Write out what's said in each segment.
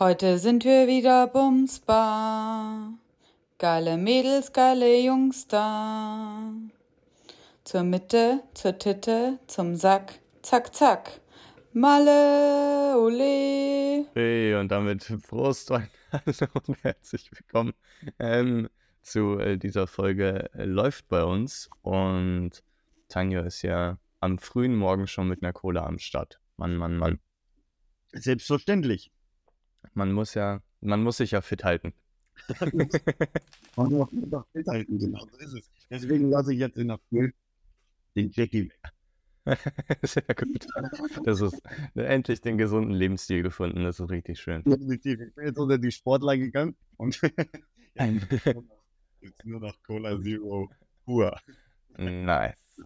Heute sind wir wieder bumsbar. Geile Mädels, geile Jungs da. Zur Mitte, zur Titte, zum Sack, zack, zack. Malle, ole. Hey, und damit Prost und herzlich willkommen ähm, zu äh, dieser Folge äh, Läuft bei uns. Und Tanja ist ja am frühen Morgen schon mit einer Cola am Start. Mann, Mann, Mann. Selbstverständlich. Man muss ja, man muss sich ja fit halten. Man muss sich doch fit halten, genau so ist es. Deswegen lasse ich jetzt in der Früh den Jackie weg. Sehr gut. Das ist endlich den gesunden Lebensstil gefunden. Das ist richtig schön. Definitiv. Ich bin jetzt unter die Sportler gegangen und jetzt nur noch Cola Zero pur. Nice.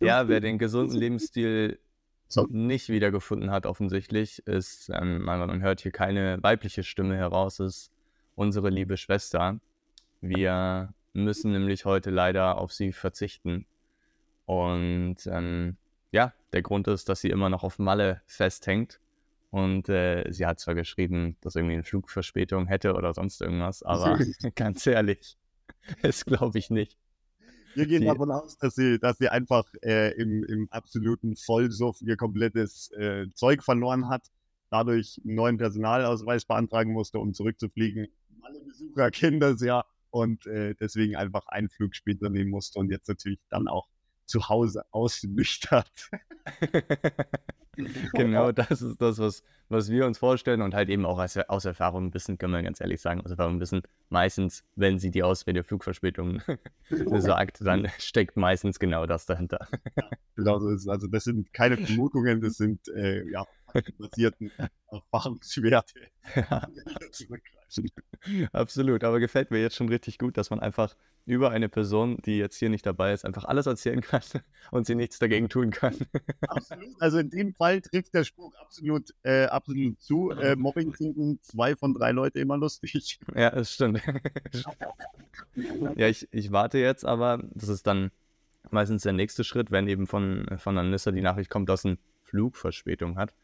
Ja, wer den gesunden Lebensstil so. nicht wiedergefunden hat, offensichtlich, ist, ähm, man hört hier keine weibliche Stimme heraus, ist unsere liebe Schwester. Wir müssen nämlich heute leider auf sie verzichten. Und ähm, ja, der Grund ist, dass sie immer noch auf Malle festhängt. Und äh, sie hat zwar geschrieben, dass irgendwie eine Flugverspätung hätte oder sonst irgendwas, aber ganz ehrlich, das glaube ich nicht. Wir gehen die, davon aus, dass sie, dass sie einfach äh, im, im absoluten Vollsuff ihr komplettes äh, Zeug verloren hat, dadurch einen neuen Personalausweis beantragen musste, um zurückzufliegen. Alle Besucher kennen das ja und äh, deswegen einfach einen Flug später nehmen musste und jetzt natürlich dann auch zu Hause ausnüchtert. genau, das ist das, was, was wir uns vorstellen und halt eben auch aus, aus Erfahrung ein bisschen, können wir ganz ehrlich sagen, aus Erfahrung ein bisschen, meistens, wenn sie die Ausrede Flugverspätung sagt, dann steckt meistens genau das dahinter. Ja, genau so ist es. Also das sind keine Vermutungen, das sind äh, ja, basierten Erfahrungswerte. Ja. Absolut, aber gefällt mir jetzt schon richtig gut, dass man einfach über eine Person, die jetzt hier nicht dabei ist, einfach alles erzählen kann und sie nichts dagegen tun kann. Absolut. Also in dem Fall trifft der Spruch absolut, äh, absolut zu. Äh, Mobbing finden zwei von drei Leute immer lustig. Ja, das stimmt. ja, ich, ich warte jetzt, aber das ist dann meistens der nächste Schritt, wenn eben von, von Anissa die Nachricht kommt, dass ein Flugverspätung hat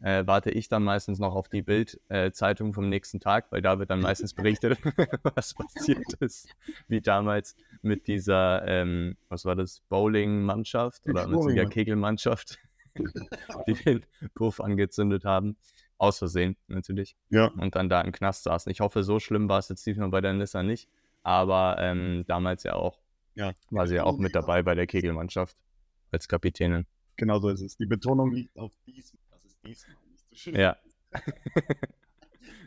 äh, warte ich dann meistens noch auf die Bild-Zeitung äh, vom nächsten Tag, weil da wird dann meistens berichtet, was passiert ist. Wie damals mit dieser, ähm, was war das, Bowling-Mannschaft oder mit der Kegelmannschaft, die den Puff angezündet haben. Aus Versehen natürlich. Ja. Und dann da im Knast saßen. Ich hoffe, so schlimm war es jetzt diesmal bei der Nissa nicht. Aber ähm, damals ja auch. Ja. War sie ja auch mit dabei bei der Kegelmannschaft als Kapitänin. Genau so ist es. Die Betonung liegt auf diesmal so. Ja.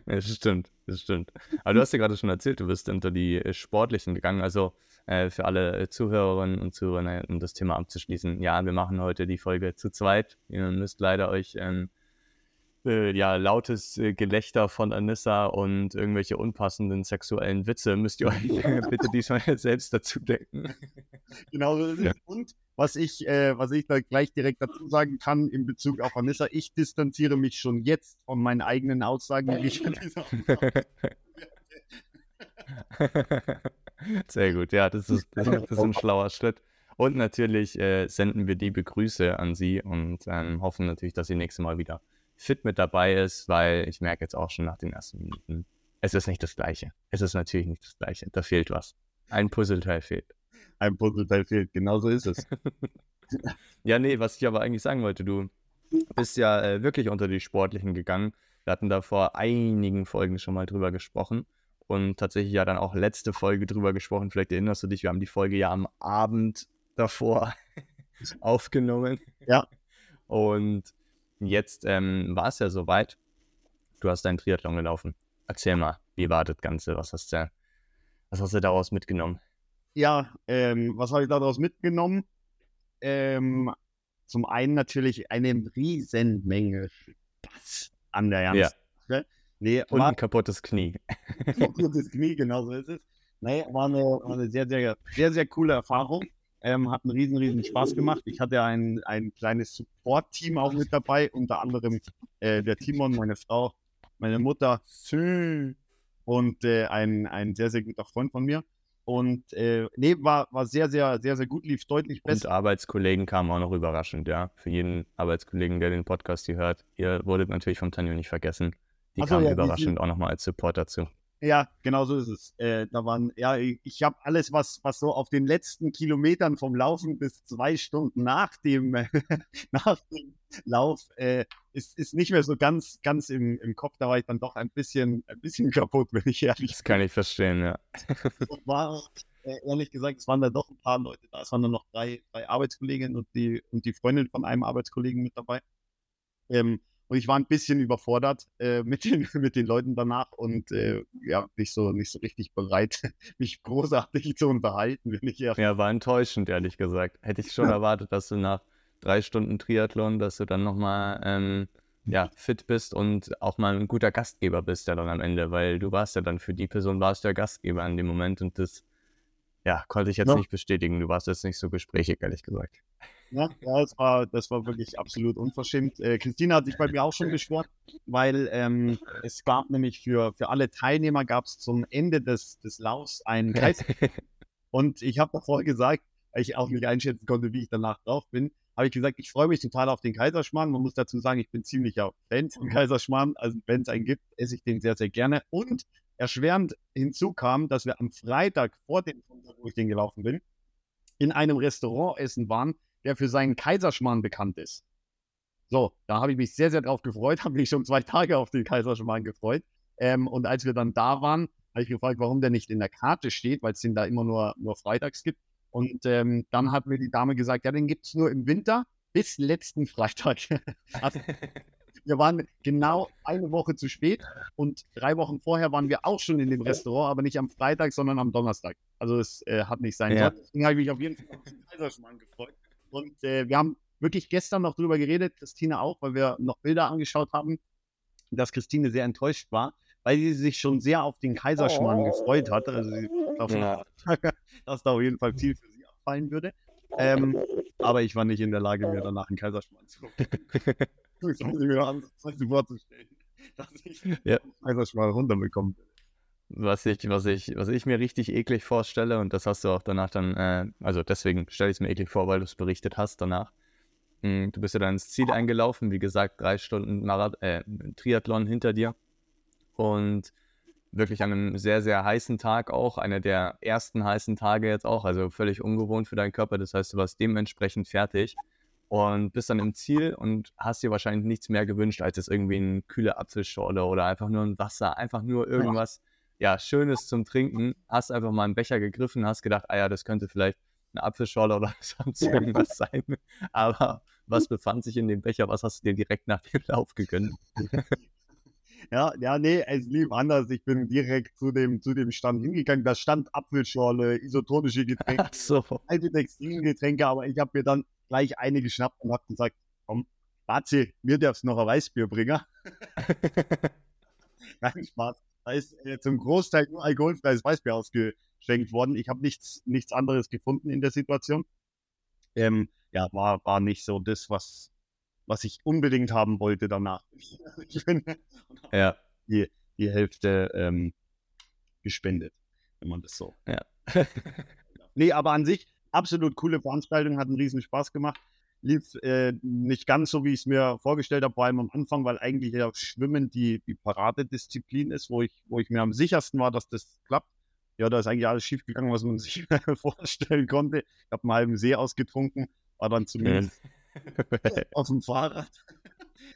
Das stimmt, das stimmt. Aber du hast ja gerade schon erzählt, du bist unter die äh, Sportlichen gegangen. Also äh, für alle Zuhörerinnen und Zuhörer, um das Thema abzuschließen. Ja, wir machen heute die Folge zu zweit. Ihr müsst leider euch ähm, äh, ja, lautes äh, Gelächter von Anissa und irgendwelche unpassenden sexuellen Witze müsst ihr euch bitte diesmal selbst dazu denken. Genau so ist es. Ja. Und was ich, äh, was ich da gleich direkt dazu sagen kann in Bezug auf Anissa, ich distanziere mich schon jetzt von meinen eigenen Aussagen, die ich Sehr gut, ja, das ist, das ist ein schlauer Schritt. Und natürlich äh, senden wir liebe Grüße an Sie und ähm, hoffen natürlich, dass Sie nächstes Mal wieder fit mit dabei ist, weil ich merke jetzt auch schon nach den ersten Minuten, es ist nicht das Gleiche. Es ist natürlich nicht das Gleiche. Da fehlt was. Ein Puzzleteil fehlt. Ein Puzzleteil fehlt, genau so ist es. ja, nee, was ich aber eigentlich sagen wollte, du bist ja äh, wirklich unter die Sportlichen gegangen. Wir hatten da vor einigen Folgen schon mal drüber gesprochen und tatsächlich ja dann auch letzte Folge drüber gesprochen. Vielleicht erinnerst du dich, wir haben die Folge ja am Abend davor aufgenommen. Ja. Und Jetzt ähm, war es ja soweit. Du hast deinen Triathlon gelaufen. Erzähl mal, wie war das Ganze? Was hast du, was hast du daraus mitgenommen? Ja, ähm, was habe ich daraus mitgenommen? Ähm, zum einen natürlich eine riesen Menge Spaß an der ganzen ja. Sache. Nee, Und ein kaputtes Knie. kaputtes Knie, genau so ist es. Nee, war eine, war eine sehr, sehr, sehr, sehr coole Erfahrung. Ähm, hat einen riesen, riesen Spaß gemacht. Ich hatte ein, ein kleines Support-Team auch mit dabei, unter anderem äh, der Timon, meine Frau, meine Mutter und äh, ein, ein sehr, sehr guter Freund von mir. Und äh, nee, war, war sehr, sehr, sehr, sehr gut, lief deutlich besser. Und Arbeitskollegen kamen auch noch überraschend, ja. Für jeden Arbeitskollegen, der den Podcast hier hört. Ihr wurdet natürlich von Tanjo nicht vergessen. die kamen ja, überraschend die, auch nochmal als Support dazu. Ja, genau so ist es. Äh, da waren, ja, ich, habe alles, was, was so auf den letzten Kilometern vom Laufen bis zwei Stunden nach dem, nach dem Lauf äh, ist, ist nicht mehr so ganz, ganz im, im Kopf. Da war ich dann doch ein bisschen, ein bisschen kaputt, wenn ich ehrlich bin. Das kann ich verstehen, ja. war äh, ehrlich gesagt, es waren da doch ein paar Leute da. Es waren dann noch drei, drei Arbeitskolleginnen und die, und die Freundin von einem Arbeitskollegen mit dabei. Ähm, und ich war ein bisschen überfordert äh, mit, den, mit den Leuten danach und äh, ja, nicht so, nicht so richtig bereit, mich großartig zu unterhalten, wenn ich ja. Ja, war enttäuschend, ehrlich gesagt. Hätte ich schon erwartet, dass du nach drei Stunden Triathlon, dass du dann nochmal ähm, ja, fit bist und auch mal ein guter Gastgeber bist ja dann am Ende, weil du warst ja dann für die Person, warst du ja Gastgeber in dem Moment und das ja, konnte ich jetzt ja. nicht bestätigen. Du warst jetzt nicht so gesprächig, ehrlich gesagt. Ja, ja das, war, das war wirklich absolut unverschämt. Äh, Christina hat sich bei mir auch schon beschwert, weil ähm, es gab nämlich für, für alle Teilnehmer gab es zum Ende des, des Laufs einen Kreis. Und ich habe davor gesagt, weil ich auch nicht einschätzen konnte, wie ich danach drauf bin, habe ich gesagt, ich freue mich total auf den Kaiserschmarrn. Man muss dazu sagen, ich bin ziemlicher Fan von Kaiserschmarrn. Also wenn es einen gibt, esse ich den sehr, sehr gerne. Und erschwerend hinzu kam, dass wir am Freitag vor dem wo ich den gelaufen bin, in einem Restaurant essen waren, der für seinen Kaiserschmarrn bekannt ist. So, da habe ich mich sehr, sehr drauf gefreut, habe mich schon zwei Tage auf den Kaiserschmarrn gefreut. Ähm, und als wir dann da waren, habe ich gefragt, warum der nicht in der Karte steht, weil es den da immer nur, nur freitags gibt. Und ähm, dann hat mir die Dame gesagt, ja, den gibt es nur im Winter bis letzten Freitag. also, wir waren genau eine Woche zu spät und drei Wochen vorher waren wir auch schon in dem Restaurant, aber nicht am Freitag, sondern am Donnerstag. Also es äh, hat nicht sein ja. Deswegen habe ich mich auf jeden Fall auf den Kaiserschmarrn gefreut. Und äh, wir haben wirklich gestern noch drüber geredet, Christine auch, weil wir noch Bilder angeschaut haben, dass Christine sehr enttäuscht war, weil sie sich schon sehr auf den Kaiserschmarrn oh. gefreut hatte. Also sie davon, ja. dass da auf jeden Fall viel für sie abfallen würde. Ähm, aber ich war nicht in der Lage, mir danach einen Kaiserschmarrn zu das muss ich mir vorzustellen, dass ich ja. einfach mal runterbekomme. Was ich, was, ich, was ich mir richtig eklig vorstelle, und das hast du auch danach dann, äh, also deswegen stelle ich es mir eklig vor, weil du es berichtet hast danach. Hm, du bist ja dann ins Ziel eingelaufen, wie gesagt, drei Stunden Marath äh, Triathlon hinter dir. Und wirklich an einem sehr, sehr heißen Tag auch, einer der ersten heißen Tage jetzt auch, also völlig ungewohnt für deinen Körper. Das heißt, du warst dementsprechend fertig und bist dann im Ziel und hast dir wahrscheinlich nichts mehr gewünscht, als jetzt irgendwie eine kühle Apfelschorle oder einfach nur ein Wasser, einfach nur irgendwas, ja, Schönes zum Trinken. Hast einfach mal einen Becher gegriffen, hast gedacht, ah ja, das könnte vielleicht eine Apfelschorle oder sonst irgendwas sein. Aber was befand sich in dem Becher? Was hast du dir direkt nach dem Lauf gegönnt? Ja, ja, nee, es lief anders. Ich bin direkt zu dem, zu dem Stand hingegangen. Da stand Apfelschorle, isotonische Getränke, Ach so. alte Textilgetränke, aber ich habe mir dann gleich eine geschnappt und habe gesagt, komm, Bazi, mir darfst noch ein Weißbier bringen. Kein Spaß. Da ist äh, zum Großteil nur alkoholfreies Weißbier ausgeschenkt worden. Ich habe nichts, nichts anderes gefunden in der Situation. Ähm, ja, war, war nicht so das, was, was ich unbedingt haben wollte danach. ich bin ja. die, die Hälfte ähm, gespendet, wenn man das so. Ja. nee, aber an sich absolut coole Veranstaltung, hat einen riesen Spaß gemacht. Lief äh, nicht ganz so, wie ich es mir vorgestellt habe, vor allem am Anfang, weil eigentlich ja Schwimmen die, die Paradedisziplin ist, wo ich, wo ich mir am sichersten war, dass das klappt. Ja, da ist eigentlich alles schief gegangen, was man sich vorstellen konnte. Ich habe einen halben See ausgetrunken, war dann zumindest auf dem Fahrrad.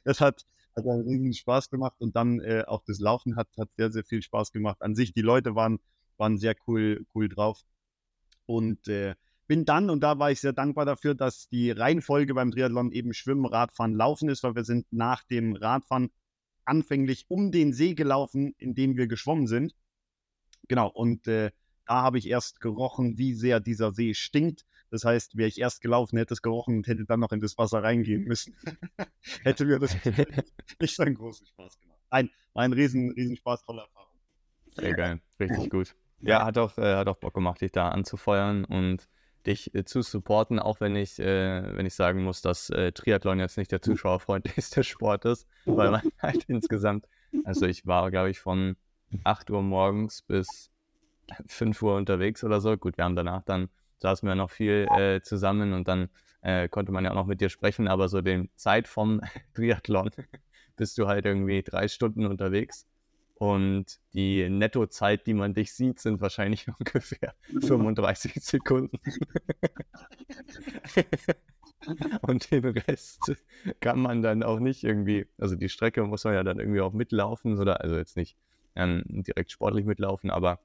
Das hat, hat einen riesen Spaß gemacht und dann äh, auch das Laufen hat, hat sehr, sehr viel Spaß gemacht. An sich, die Leute waren, waren sehr cool, cool drauf. Und äh, bin dann, und da war ich sehr dankbar dafür, dass die Reihenfolge beim Triathlon eben Schwimmen, Radfahren, Laufen ist, weil wir sind nach dem Radfahren anfänglich um den See gelaufen, in dem wir geschwommen sind. Genau, und äh, da habe ich erst gerochen, wie sehr dieser See stinkt. Das heißt, wäre ich erst gelaufen, hätte es gerochen und hätte dann noch in das Wasser reingehen müssen. hätte mir das nicht so einen großen Spaß gemacht. Ein, war ein riesen, riesen Spaß, tolle Erfahrung. Sehr geil, richtig gut. Ja, hat auch, äh, hat auch Bock gemacht, dich da anzufeuern und dich äh, zu supporten, auch wenn ich, äh, wenn ich sagen muss, dass äh, Triathlon jetzt nicht der zuschauerfreundlichste Sport ist, weil man halt insgesamt, also ich war, glaube ich, von 8 Uhr morgens bis 5 Uhr unterwegs oder so. Gut, wir haben danach dann, saßen wir noch viel äh, zusammen und dann äh, konnte man ja auch noch mit dir sprechen, aber so den Zeit vom Triathlon bist du halt irgendwie drei Stunden unterwegs. Und die Nettozeit, die man dich sieht, sind wahrscheinlich ungefähr 35 Sekunden. Und den Rest kann man dann auch nicht irgendwie, also die Strecke muss man ja dann irgendwie auch mitlaufen, oder also jetzt nicht ähm, direkt sportlich mitlaufen, aber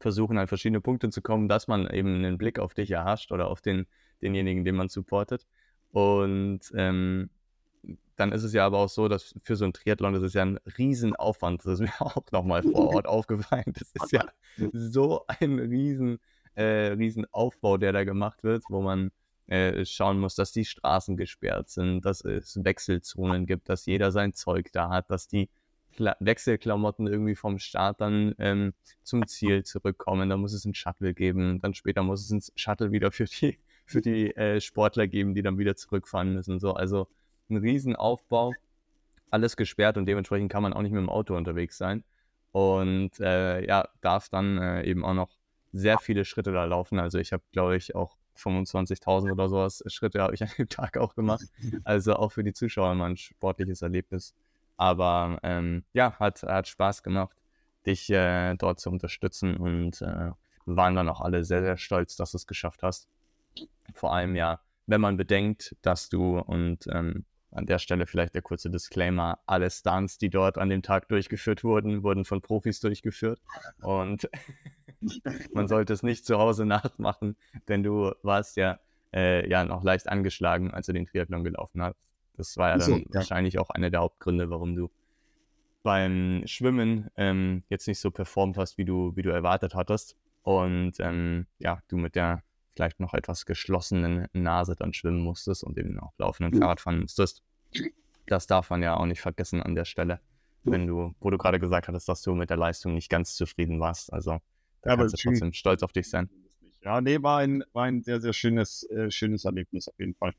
versuchen halt verschiedene Punkte zu kommen, dass man eben einen Blick auf dich erhascht oder auf den, denjenigen, den man supportet. Und ähm, dann ist es ja aber auch so, dass für so ein Triathlon, das ist ja ein Riesenaufwand. Das ist mir auch nochmal vor Ort aufgefallen. Das ist ja so ein riesen, äh, Riesenaufbau, der da gemacht wird, wo man äh, schauen muss, dass die Straßen gesperrt sind, dass es Wechselzonen gibt, dass jeder sein Zeug da hat, dass die Kla Wechselklamotten irgendwie vom Start dann ähm, zum Ziel zurückkommen. Da muss es ein Shuttle geben, dann später muss es ein Shuttle wieder für die, für die äh, Sportler geben, die dann wieder zurückfahren müssen. So, also ein Riesenaufbau, alles gesperrt und dementsprechend kann man auch nicht mit dem Auto unterwegs sein. Und äh, ja, darf dann äh, eben auch noch sehr viele Schritte da laufen. Also ich habe, glaube ich, auch 25.000 oder sowas Schritte habe ich an dem Tag auch gemacht. Also auch für die Zuschauer mal ein sportliches Erlebnis. Aber ähm, ja, hat, hat Spaß gemacht, dich äh, dort zu unterstützen und äh, waren dann auch alle sehr, sehr stolz, dass du es geschafft hast. Vor allem ja, wenn man bedenkt, dass du und ähm, an der Stelle vielleicht der kurze Disclaimer, alle Stunts, die dort an dem Tag durchgeführt wurden, wurden von Profis durchgeführt. Und Man sollte es nicht zu Hause nachmachen, denn du warst ja, äh, ja noch leicht angeschlagen, als du den Triathlon gelaufen hast. Das war ja dann so, wahrscheinlich auch einer der Hauptgründe, warum du beim Schwimmen ähm, jetzt nicht so performt hast, wie du, wie du erwartet hattest. Und ähm, ja, du mit der vielleicht noch etwas geschlossenen Nase dann schwimmen musstest und eben auch laufenden mhm. Fahrrad fahren musstest. Das darf man ja auch nicht vergessen an der Stelle, wenn du, wo du gerade gesagt hattest, dass du mit der Leistung nicht ganz zufrieden warst. Also da ja, kannst du trotzdem stolz auf dich sein. Ja, nee, war ein, war ein sehr, sehr schönes, äh, schönes Erlebnis auf jeden Fall.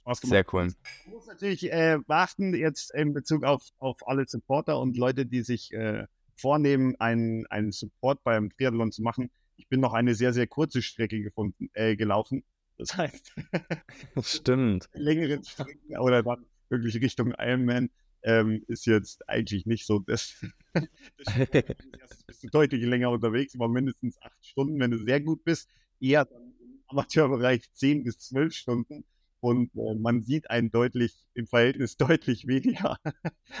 Spaß gemacht. Sehr cool. Ich muss natürlich äh, beachten, jetzt in Bezug auf, auf alle Supporter und Leute, die sich äh, vornehmen, einen, einen Support beim Triathlon zu machen. Ich bin noch eine sehr, sehr kurze Strecke gefunden, äh, gelaufen. Das heißt, stimmt. längere Strecken oder dann wirklich Richtung Ironman ähm, ist jetzt eigentlich nicht so das. das bist du deutlich länger unterwegs, über mindestens acht Stunden, wenn du sehr gut bist. Eher im Amateurbereich zehn bis zwölf Stunden. Und äh, man sieht einen deutlich, im Verhältnis deutlich weniger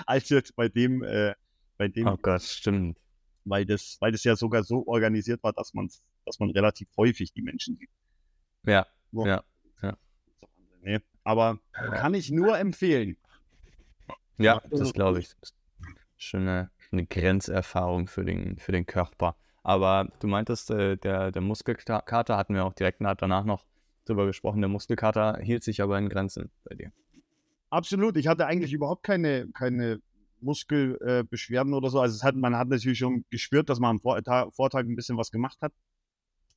als jetzt bei dem, äh, bei dem. Oh Gott, stimmt. Weil das, weil das ja sogar so organisiert war, dass man, dass man relativ häufig die Menschen sieht. Ja, so. ja, ja. Nee, aber kann ich nur empfehlen. Ja, das glaube ich. Schon eine, eine Grenzerfahrung für den, für den Körper. Aber du meintest, äh, der, der Muskelkater hatten wir auch direkt danach noch drüber gesprochen. Der Muskelkater hielt sich aber in Grenzen bei dir. Absolut. Ich hatte eigentlich überhaupt keine, keine Muskelbeschwerden äh, oder so. Also hat, man hat natürlich schon gespürt, dass man am Vortag, Vortag ein bisschen was gemacht hat.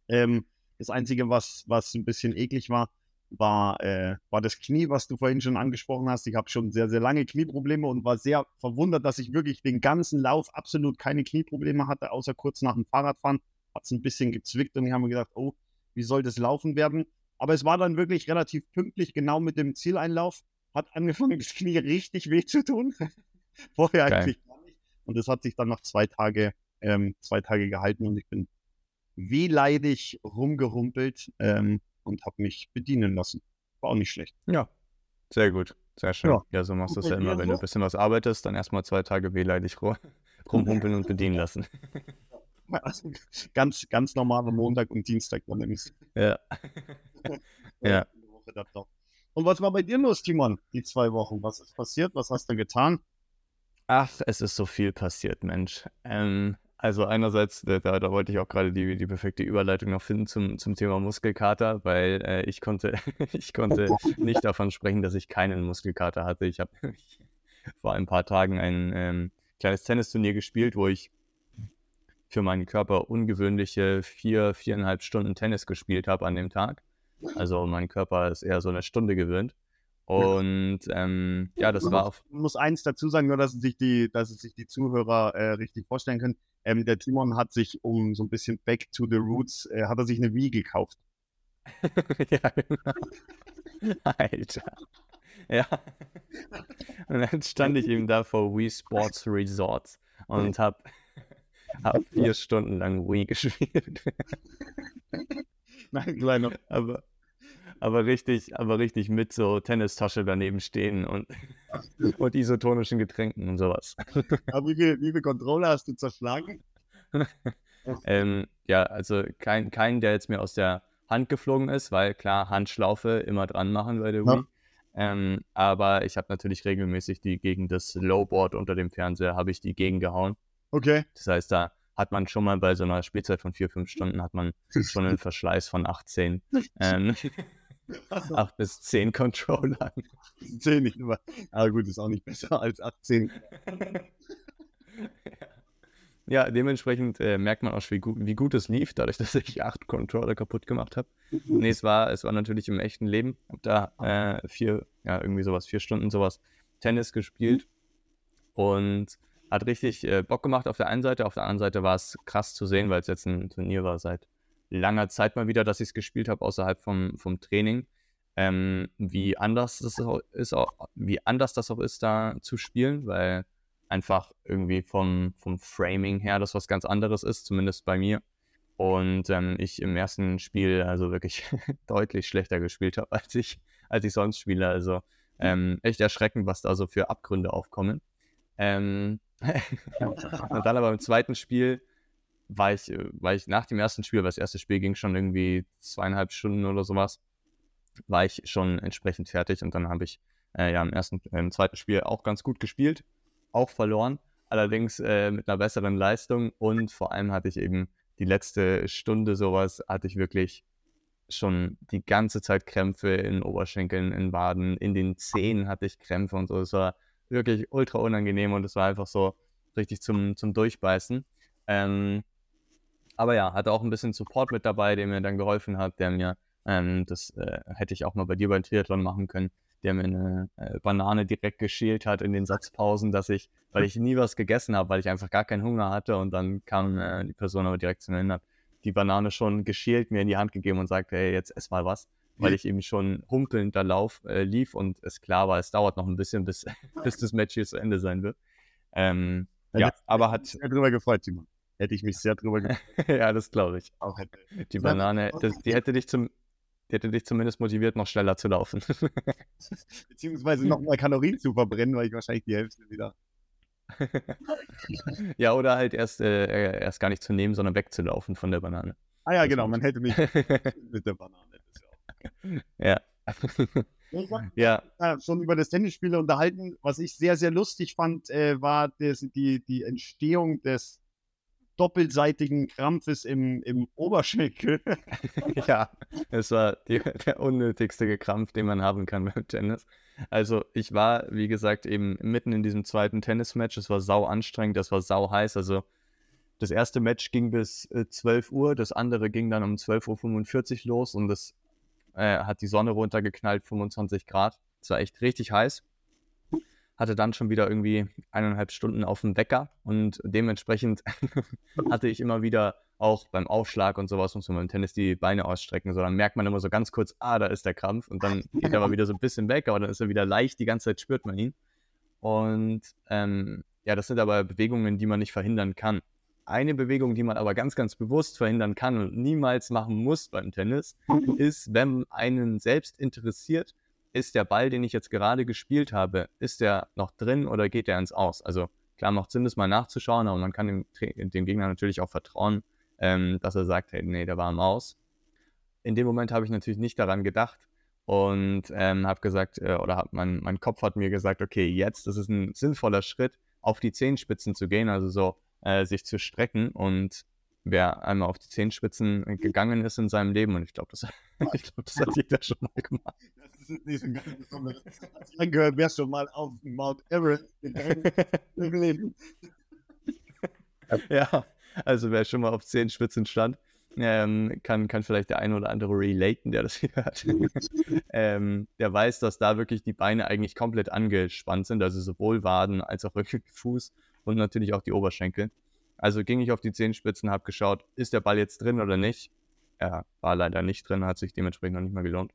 Ähm, das Einzige, was, was ein bisschen eklig war, war, äh, war das Knie, was du vorhin schon angesprochen hast. Ich habe schon sehr, sehr lange Knieprobleme und war sehr verwundert, dass ich wirklich den ganzen Lauf absolut keine Knieprobleme hatte, außer kurz nach dem Fahrradfahren. Hat es ein bisschen gezwickt und ich habe mir gedacht, oh, wie soll das laufen werden? Aber es war dann wirklich relativ pünktlich, genau mit dem Zieleinlauf. Hat angefangen, das Knie richtig weh zu tun. Vorher Geil. eigentlich gar nicht. Und das hat sich dann noch zwei Tage, ähm, zwei Tage gehalten und ich bin wehleidig rumgerumpelt. Ähm, und habe mich bedienen lassen. War auch nicht schlecht. Ja, sehr gut. Sehr schön. Ja, ja so machst du es ja immer. Wenn du ein bisschen was arbeitest, dann erstmal zwei Tage wehleidig rumhumpeln und bedienen lassen. Also ganz, ganz normaler Montag und Dienstag war nämlich. Ja. ja. Und was war bei dir los, Timon, die zwei Wochen? Was ist passiert? Was hast du getan? Ach, es ist so viel passiert, Mensch. Ähm, also einerseits, da, da wollte ich auch gerade die, die perfekte Überleitung noch finden zum, zum Thema Muskelkater, weil äh, ich konnte, ich konnte nicht davon sprechen, dass ich keinen Muskelkater hatte. Ich habe vor ein paar Tagen ein ähm, kleines Tennisturnier gespielt, wo ich für meinen Körper ungewöhnliche vier, viereinhalb Stunden Tennis gespielt habe an dem Tag. Also mein Körper ist eher so eine Stunde gewöhnt. Und ähm, ja, das war auch. Ich muss eins dazu sagen, nur dass sich die, dass sich die Zuhörer äh, richtig vorstellen können. Ähm, der Timon hat sich, um so ein bisschen back to the roots, äh, hat er sich eine Wii gekauft. ja, genau. Alter. ja. Und dann stand ich eben da vor Wii Sports Resorts und habe hab vier Stunden lang Wii gespielt. Nein, kleiner. Aber, aber richtig, aber richtig mit so Tennistasche daneben stehen und, und isotonischen Getränken und sowas. Aber wie viele wie viel Controller hast du zerschlagen? ähm, ja, also kein, kein, der jetzt mir aus der Hand geflogen ist, weil klar, Handschlaufe immer dran machen bei der Wii. Ja. Ähm, aber ich habe natürlich regelmäßig die gegen das Lowboard unter dem Fernseher, habe ich die gegengehauen. Okay. Das heißt, da hat man schon mal bei so einer Spielzeit von vier, fünf Stunden hat man schon einen Verschleiß von 18. Ähm, 8 bis 10 Controller. 10 nicht immer. Aber gut, ist auch nicht besser als 18. ja, dementsprechend äh, merkt man auch, wie gut, wie gut es lief, dadurch, dass ich acht Controller kaputt gemacht habe. nee, es war, es war natürlich im echten Leben. Hab da äh, vier, ja, irgendwie sowas, vier Stunden sowas Tennis gespielt. Und hat richtig äh, Bock gemacht auf der einen Seite. Auf der anderen Seite war es krass zu sehen, weil es jetzt ein Turnier war seit langer Zeit mal wieder, dass ich es gespielt habe, außerhalb vom, vom Training. Ähm, wie anders das auch ist, auch, wie anders das auch ist, da zu spielen, weil einfach irgendwie vom, vom Framing her das was ganz anderes ist, zumindest bei mir. Und ähm, ich im ersten Spiel also wirklich deutlich schlechter gespielt habe, als ich, als ich sonst spiele. Also ähm, echt erschreckend, was da so für Abgründe aufkommen. Ähm, und dann aber im zweiten Spiel war ich, äh, war ich nach dem ersten Spiel, weil das erste Spiel ging schon irgendwie zweieinhalb Stunden oder sowas, war ich schon entsprechend fertig und dann habe ich äh, ja im ersten, im zweiten Spiel auch ganz gut gespielt, auch verloren, allerdings äh, mit einer besseren Leistung und vor allem hatte ich eben die letzte Stunde sowas, hatte ich wirklich schon die ganze Zeit Krämpfe in Oberschenkeln, in Waden, in den Zehen hatte ich Krämpfe und so. Es war wirklich ultra unangenehm und es war einfach so richtig zum, zum Durchbeißen. Ähm, aber ja, hatte auch ein bisschen Support mit dabei, der mir dann geholfen hat, der mir, ähm, das äh, hätte ich auch mal bei dir beim Triathlon machen können, der mir eine äh, Banane direkt geschält hat in den Satzpausen, dass ich, weil ich nie was gegessen habe, weil ich einfach gar keinen Hunger hatte und dann kam äh, die Person aber direkt zu mir hin, hat die Banane schon geschält mir in die Hand gegeben und sagte, hey, jetzt ess mal was, weil ich eben schon humpelnd da lauf, äh, lief und es klar war, es dauert noch ein bisschen, bis, bis das Match hier zu Ende sein wird. Ähm, ja, ja aber hat. Sehr drüber gefreut, Simon. Hätte ich mich sehr drüber ja, das glaube ich. Auch hätte. Die Banane, das, die hätte dich zum, die hätte dich zumindest motiviert, noch schneller zu laufen. Beziehungsweise noch mal Kalorien zu verbrennen, weil ich wahrscheinlich die Hälfte wieder. ja, oder halt erst, äh, erst gar nicht zu nehmen, sondern wegzulaufen von der Banane. Ah ja, genau, man hätte mich mit der Banane. ja. ja. ja. Schon über das Tennisspiel unterhalten. Was ich sehr, sehr lustig fand, äh, war das, die, die Entstehung des doppelseitigen Krampfes im, im Oberschenkel. ja, es war die, der unnötigste Krampf, den man haben kann beim Tennis. Also ich war, wie gesagt, eben mitten in diesem zweiten Tennismatch. Es war sau anstrengend, das war sau heiß. Also das erste Match ging bis äh, 12 Uhr, das andere ging dann um 12.45 Uhr los und das äh, hat die Sonne runtergeknallt, 25 Grad. Es war echt richtig heiß. Hatte dann schon wieder irgendwie eineinhalb Stunden auf dem Wecker und dementsprechend hatte ich immer wieder auch beim Aufschlag und sowas, muss man beim Tennis die Beine ausstrecken, so dann merkt man immer so ganz kurz, ah, da ist der Krampf und dann geht er aber wieder so ein bisschen weg, aber dann ist er wieder leicht, die ganze Zeit spürt man ihn. Und ähm, ja, das sind aber Bewegungen, die man nicht verhindern kann. Eine Bewegung, die man aber ganz, ganz bewusst verhindern kann und niemals machen muss beim Tennis, ist, wenn einen selbst interessiert, ist der Ball, den ich jetzt gerade gespielt habe, ist der noch drin oder geht der ins Aus? Also klar macht Sinn, das mal nachzuschauen, aber man kann dem, dem Gegner natürlich auch vertrauen, ähm, dass er sagt, hey, nee, der war im Aus. In dem Moment habe ich natürlich nicht daran gedacht und ähm, habe gesagt, äh, oder hab mein, mein Kopf hat mir gesagt, okay, jetzt, das ist ein sinnvoller Schritt, auf die Zehenspitzen zu gehen, also so äh, sich zu strecken und wer einmal auf die Zehenspitzen gegangen ist in seinem Leben und ich glaube, das, glaub, das hat jeder schon mal gemacht. Das ist nicht so ganz besonders. Hast gehört, wer schon mal auf Mount Everest gegangen im Leben. Ja, also wer schon mal auf Zehenspitzen stand, ähm, kann, kann vielleicht der eine oder andere relaten, der das hier hört. ähm, der weiß, dass da wirklich die Beine eigentlich komplett angespannt sind, also sowohl Waden als auch wirklich Fuß und natürlich auch die Oberschenkel. Also ging ich auf die Zehenspitzen, habe geschaut, ist der Ball jetzt drin oder nicht. Er war leider nicht drin, hat sich dementsprechend noch nicht mal gelohnt.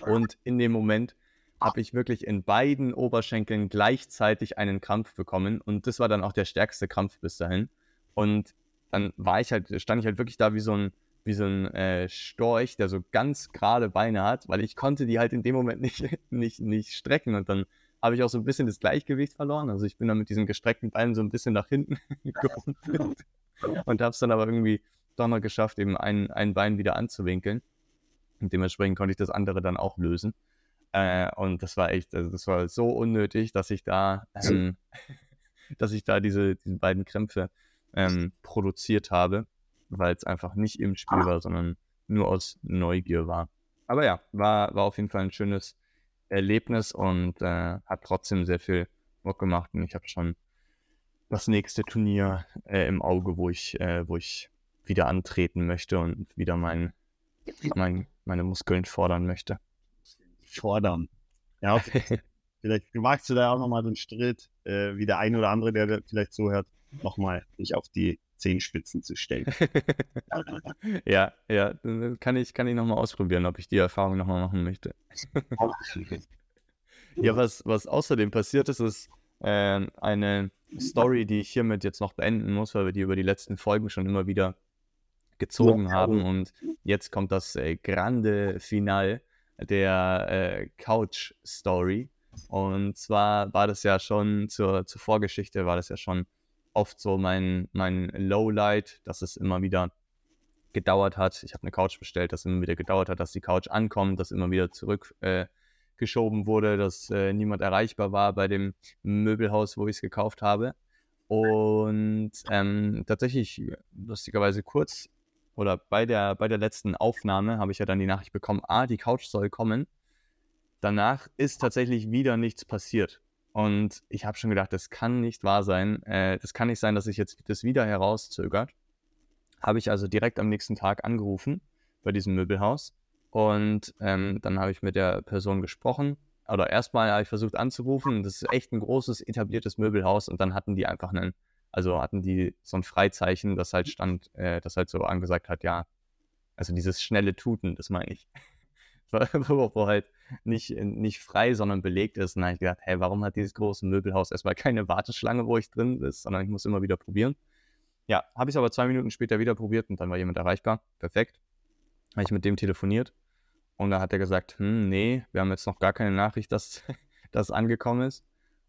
Und in dem Moment habe ich wirklich in beiden Oberschenkeln gleichzeitig einen Krampf bekommen. Und das war dann auch der stärkste Krampf bis dahin. Und dann war ich halt, stand ich halt wirklich da wie so ein, wie so ein äh, Storch, der so ganz gerade Beine hat, weil ich konnte die halt in dem Moment nicht, nicht, nicht strecken. Und dann habe ich auch so ein bisschen das Gleichgewicht verloren. Also ich bin dann mit diesen gestreckten Beinen so ein bisschen nach hinten gerumpelt und habe es dann aber irgendwie doch noch geschafft, eben ein, ein Bein wieder anzuwinkeln. Und dementsprechend konnte ich das andere dann auch lösen. Äh, und das war echt, also das war so unnötig, dass ich da, ähm, dass ich da diese, diese beiden Krämpfe ähm, produziert habe, weil es einfach nicht im Spiel war, sondern nur aus Neugier war. Aber ja, war, war auf jeden Fall ein schönes Erlebnis und äh, hat trotzdem sehr viel Bock gemacht. Und ich habe schon das nächste Turnier äh, im Auge, wo ich, äh, wo ich wieder antreten möchte und wieder mein, mein, meine Muskeln fordern möchte. Fordern. Ja, okay. vielleicht wagst du da auch nochmal den Stritt, äh, wie der ein oder andere, der vielleicht zuhört, nochmal sich auf die Zehenspitzen zu stellen. ja, ja, kann ich, kann ich nochmal ausprobieren, ob ich die Erfahrung nochmal machen möchte. ja, was, was außerdem passiert ist, ist äh, eine Story, die ich hiermit jetzt noch beenden muss, weil wir die über die letzten Folgen schon immer wieder gezogen ja, haben. Und jetzt kommt das äh, grande Final der äh, Couch-Story. Und zwar war das ja schon zur, zur Vorgeschichte, war das ja schon oft so mein, mein Lowlight, dass es immer wieder gedauert hat. Ich habe eine Couch bestellt, dass immer wieder gedauert hat, dass die Couch ankommt, dass immer wieder zurückgeschoben äh, wurde, dass äh, niemand erreichbar war bei dem Möbelhaus, wo ich es gekauft habe. Und ähm, tatsächlich, lustigerweise kurz oder bei der, bei der letzten Aufnahme habe ich ja dann die Nachricht bekommen, ah, die Couch soll kommen. Danach ist tatsächlich wieder nichts passiert. Und ich habe schon gedacht, das kann nicht wahr sein. Äh, das kann nicht sein, dass sich jetzt das wieder herauszögert. Habe ich also direkt am nächsten Tag angerufen bei diesem Möbelhaus. Und ähm, dann habe ich mit der Person gesprochen. Oder erstmal habe ich versucht anzurufen. Das ist echt ein großes, etabliertes Möbelhaus. Und dann hatten die einfach einen, also hatten die so ein Freizeichen, das halt stand, äh, das halt so angesagt hat, ja, also dieses schnelle Tuten, das meine ich. wo, halt nicht, nicht frei, sondern belegt ist. Und dann habe ich gedacht, hey, warum hat dieses große Möbelhaus erstmal keine Warteschlange, wo ich drin bin, sondern ich muss immer wieder probieren. Ja, habe ich aber zwei Minuten später wieder probiert und dann war jemand erreichbar. Perfekt. Habe ich mit dem telefoniert und da hat er gesagt, hm, nee, wir haben jetzt noch gar keine Nachricht, dass das angekommen ist.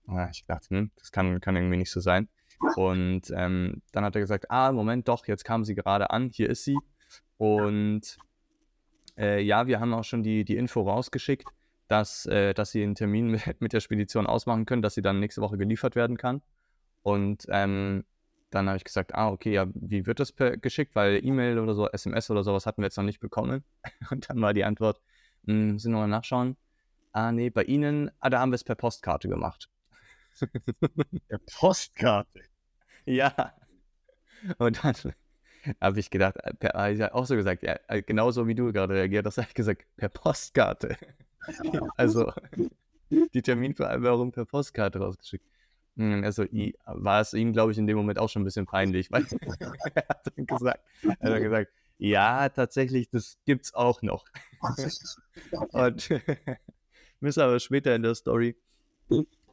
Und ich gedacht, hm, das kann, kann irgendwie nicht so sein. Und ähm, dann hat er gesagt, ah, Moment, doch, jetzt kam sie gerade an, hier ist sie. Und äh, ja, wir haben auch schon die, die Info rausgeschickt, dass, äh, dass sie einen Termin mit, mit, der Spedition ausmachen können, dass sie dann nächste Woche geliefert werden kann. Und ähm, dann habe ich gesagt, ah, okay, ja, wie wird das geschickt? Weil E-Mail oder so, SMS oder sowas hatten wir jetzt noch nicht bekommen. Und dann war die Antwort, hm, müssen wir mal nachschauen. Ah, nee, bei Ihnen, ah, da haben wir es per Postkarte gemacht. Per Postkarte? Ja. Und dann habe ich gedacht, äh, per, habe ich auch so gesagt, ja, äh, genauso wie du gerade reagiert hast, habe ich gesagt, per Postkarte. also die Terminvereinbarung per Postkarte rausgeschickt. Hm, also war es ihm, glaube ich, in dem Moment auch schon ein bisschen peinlich, weil er hat dann gesagt, er hat gesagt, ja, tatsächlich, das gibt's auch noch. Und mir ist aber später in der Story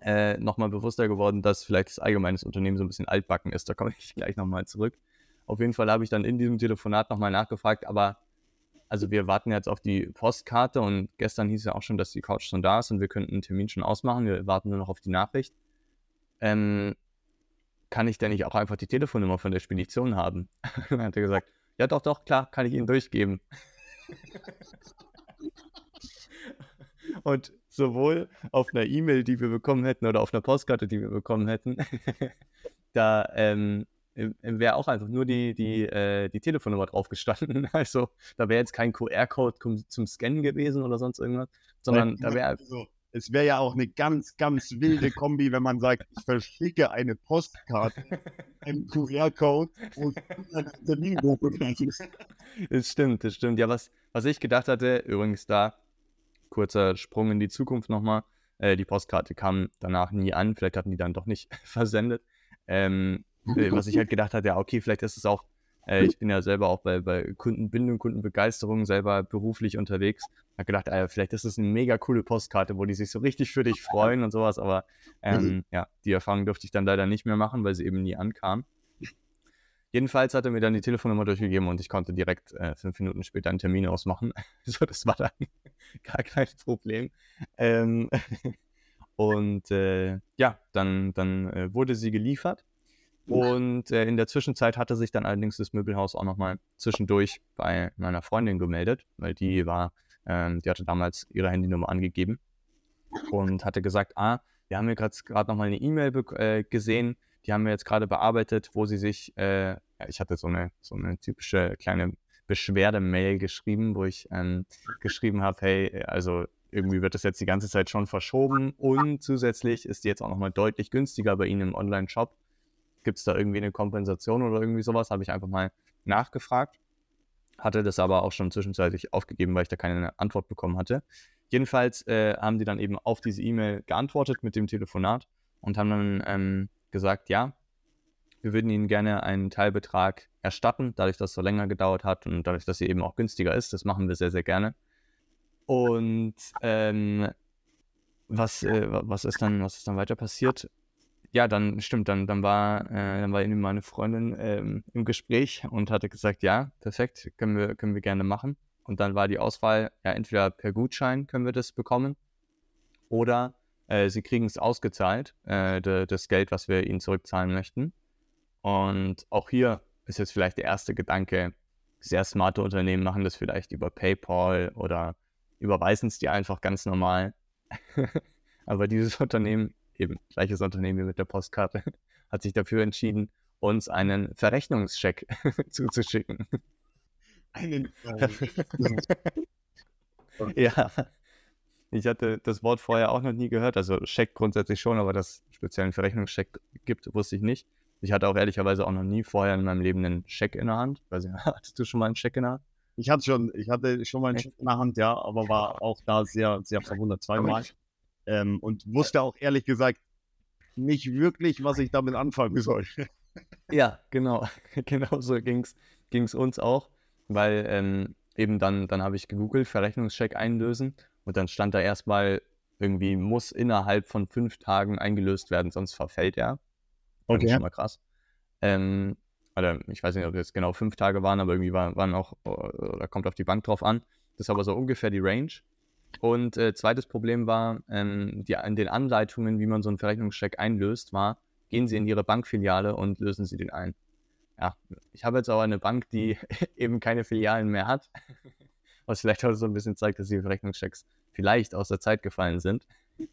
äh, nochmal bewusster geworden, dass vielleicht das allgemeine Unternehmen so ein bisschen altbacken ist. Da komme ich gleich nochmal zurück. Auf jeden Fall habe ich dann in diesem Telefonat nochmal nachgefragt, aber also wir warten jetzt auf die Postkarte und gestern hieß ja auch schon, dass die Couch schon da ist und wir könnten einen Termin schon ausmachen. Wir warten nur noch auf die Nachricht. Ähm, kann ich denn nicht auch einfach die Telefonnummer von der Spedition haben? dann hat er gesagt, ja doch, doch, klar, kann ich Ihnen durchgeben. und sowohl auf einer E-Mail, die wir bekommen hätten, oder auf einer Postkarte, die wir bekommen hätten, da ähm, wäre auch einfach nur die, die, äh, die Telefonnummer drauf gestanden. Also da wäre jetzt kein QR-Code zum Scannen gewesen oder sonst irgendwas, sondern da wäre. Also, es wäre ja auch eine ganz, ganz wilde Kombi, wenn man sagt, ich verschicke eine Postkarte, einen QR-Code und eine Termingruppe. Das stimmt, das stimmt. Ja, was, was ich gedacht hatte, übrigens da, kurzer Sprung in die Zukunft nochmal, äh, die Postkarte kam danach nie an, vielleicht hatten die dann doch nicht versendet. Ähm, äh, was ich halt gedacht hatte, ja, okay, vielleicht ist es auch Äh, ich bin ja selber auch bei, bei Kundenbindung, Kundenbegeisterung selber beruflich unterwegs. Hab gedacht, äh, vielleicht ist das eine mega coole Postkarte, wo die sich so richtig für dich freuen und sowas. Aber ähm, mhm. ja, die Erfahrung durfte ich dann leider nicht mehr machen, weil sie eben nie ankam. Jedenfalls hat er mir dann die Telefonnummer durchgegeben und ich konnte direkt äh, fünf Minuten später einen Termin ausmachen. so, das war dann gar kein Problem. Ähm, und äh, ja, dann, dann äh, wurde sie geliefert. Und äh, in der Zwischenzeit hatte sich dann allerdings das Möbelhaus auch nochmal zwischendurch bei meiner Freundin gemeldet, weil die war, ähm, die hatte damals ihre Handynummer angegeben und hatte gesagt, ah, wir haben hier gerade nochmal eine E-Mail äh, gesehen, die haben wir jetzt gerade bearbeitet, wo sie sich, äh, ich hatte so eine, so eine typische kleine Beschwerde-Mail geschrieben, wo ich ähm, geschrieben habe, hey, also irgendwie wird das jetzt die ganze Zeit schon verschoben und zusätzlich ist die jetzt auch nochmal deutlich günstiger bei Ihnen im Online-Shop. Gibt es da irgendwie eine Kompensation oder irgendwie sowas? Habe ich einfach mal nachgefragt. Hatte das aber auch schon zwischenzeitlich aufgegeben, weil ich da keine Antwort bekommen hatte. Jedenfalls äh, haben die dann eben auf diese E-Mail geantwortet mit dem Telefonat und haben dann ähm, gesagt, ja, wir würden Ihnen gerne einen Teilbetrag erstatten, dadurch, dass es so länger gedauert hat und dadurch, dass sie eben auch günstiger ist. Das machen wir sehr, sehr gerne. Und ähm, was, äh, was, ist dann, was ist dann weiter passiert? Ja, dann stimmt, dann, dann war, äh, dann war irgendwie meine Freundin ähm, im Gespräch und hatte gesagt, ja, perfekt, können wir, können wir gerne machen. Und dann war die Auswahl, ja, entweder per Gutschein können wir das bekommen oder äh, sie kriegen es ausgezahlt, äh, de, das Geld, was wir ihnen zurückzahlen möchten. Und auch hier ist jetzt vielleicht der erste Gedanke, sehr smarte Unternehmen machen das vielleicht über PayPal oder überweisen es dir einfach ganz normal. Aber dieses Unternehmen, eben gleiches Unternehmen wie mit der Postkarte, hat sich dafür entschieden, uns einen Verrechnungscheck zuzuschicken. Einen Ja. Ich hatte das Wort vorher auch noch nie gehört, also Scheck grundsätzlich schon, aber dass es speziellen Verrechnungscheck gibt, wusste ich nicht. Ich hatte auch ehrlicherweise auch noch nie vorher in meinem Leben einen Scheck in der Hand. Weiß nicht, hattest du schon mal einen Scheck in der Hand? Ich hatte schon, ich hatte schon mal einen Scheck in der Hand, ja, aber war auch da sehr, sehr verwundert, zweimal. Ähm, und wusste auch ehrlich gesagt nicht wirklich, was ich damit anfangen soll. Ja, genau. Genau so ging es uns auch, weil ähm, eben dann, dann habe ich gegoogelt, Verrechnungscheck einlösen und dann stand da erstmal irgendwie, muss innerhalb von fünf Tagen eingelöst werden, sonst verfällt er. Okay. Das ist schon mal krass. Ähm, oder ich weiß nicht, ob das genau fünf Tage waren, aber irgendwie waren, waren auch, da kommt auf die Bank drauf an. Das ist aber so ungefähr die Range. Und äh, zweites Problem war, ähm, die, in den Anleitungen, wie man so einen Verrechnungscheck einlöst, war, gehen Sie in Ihre Bankfiliale und lösen Sie den ein. Ja, ich habe jetzt aber eine Bank, die eben keine Filialen mehr hat, was vielleicht auch so ein bisschen zeigt, dass die Verrechnungschecks vielleicht aus der Zeit gefallen sind.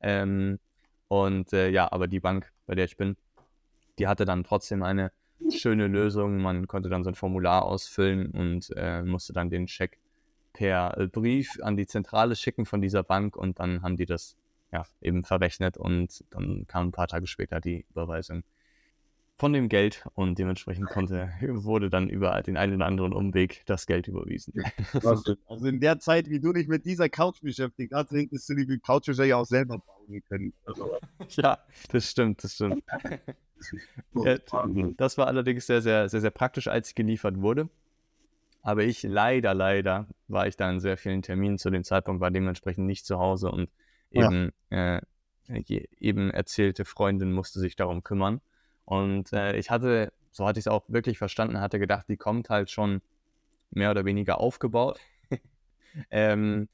ähm, und äh, ja, aber die Bank, bei der ich bin, die hatte dann trotzdem eine schöne Lösung. Man konnte dann so ein Formular ausfüllen und äh, musste dann den Scheck per äh, Brief an die Zentrale schicken von dieser Bank und dann haben die das ja eben verrechnet und dann kam ein paar Tage später die Überweisung von dem Geld und dementsprechend konnte, wurde dann über den einen oder anderen Umweg das Geld überwiesen. Also in der Zeit, wie du dich mit dieser Couch beschäftigt hast, hättest du die Couch wahrscheinlich auch selber bauen können. Also. Ja, das stimmt, das stimmt. ja, das war allerdings sehr, sehr, sehr, sehr praktisch, als sie geliefert wurde. Aber ich leider, leider war ich da in sehr vielen Terminen zu dem Zeitpunkt, war dementsprechend nicht zu Hause und eben, ja. äh, eben erzählte Freundin musste sich darum kümmern. Und äh, ich hatte, so hatte ich es auch wirklich verstanden, hatte gedacht, die kommt halt schon mehr oder weniger aufgebaut. ähm,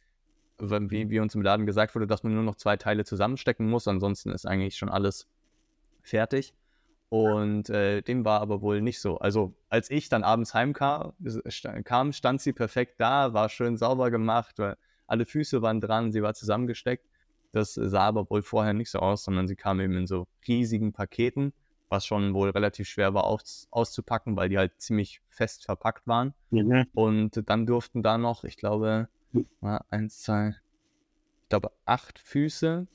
wie, wie uns im Laden gesagt wurde, dass man nur noch zwei Teile zusammenstecken muss, ansonsten ist eigentlich schon alles fertig. Und äh, dem war aber wohl nicht so. Also als ich dann abends heimkam, kam, stand sie perfekt da, war schön sauber gemacht, alle Füße waren dran, sie war zusammengesteckt. Das sah aber wohl vorher nicht so aus, sondern sie kam eben in so riesigen Paketen was schon wohl relativ schwer war aus, auszupacken, weil die halt ziemlich fest verpackt waren. Mhm. Und dann durften da noch, ich glaube, eins, zwei, ich glaube, acht Füße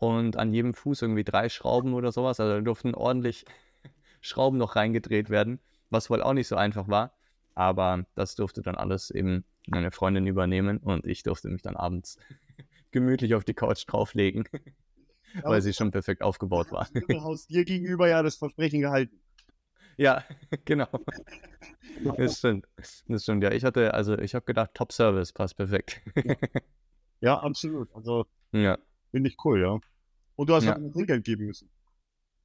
und an jedem Fuß irgendwie drei Schrauben oder sowas. Also da durften ordentlich Schrauben noch reingedreht werden, was wohl auch nicht so einfach war. Aber das durfte dann alles eben meine Freundin übernehmen und ich durfte mich dann abends gemütlich auf die Couch drauflegen weil sie schon perfekt aufgebaut war. Du hast dir gegenüber ja das Versprechen gehalten. ja, genau. Das stimmt. Das stimmt, ja. Ich hatte, also ich habe gedacht, Top Service passt perfekt. ja, absolut. Also ja. Finde ich cool, ja. Und du hast ja. auch Trinkgeld geben müssen.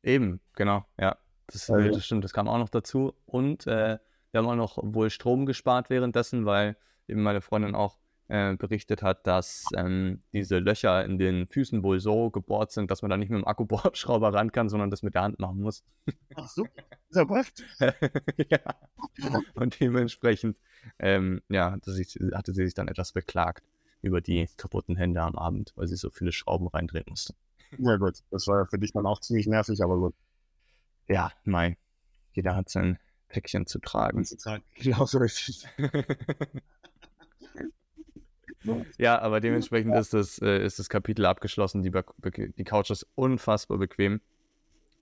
Eben, genau, ja. Das, also. das stimmt, das kam auch noch dazu. Und äh, wir haben auch noch wohl Strom gespart währenddessen, weil eben meine Freundin auch äh, berichtet hat, dass ähm, diese Löcher in den Füßen wohl so gebohrt sind, dass man da nicht mit dem Akkubohrschrauber ran kann, sondern das mit der Hand machen muss. Ach so, ist ja passt. ja. Und dementsprechend, ähm, ja, ich, hatte sie sich dann etwas beklagt über die kaputten Hände am Abend, weil sie so viele Schrauben reindrehen musste. Ja gut, das war für dich dann auch ziemlich nervig, aber gut. Ja, nein. Jeder hat sein Päckchen zu tragen. Zu tragen. Genau so richtig. Ja, aber dementsprechend ist das, äh, ist das Kapitel abgeschlossen. Die, die Couch ist unfassbar bequem.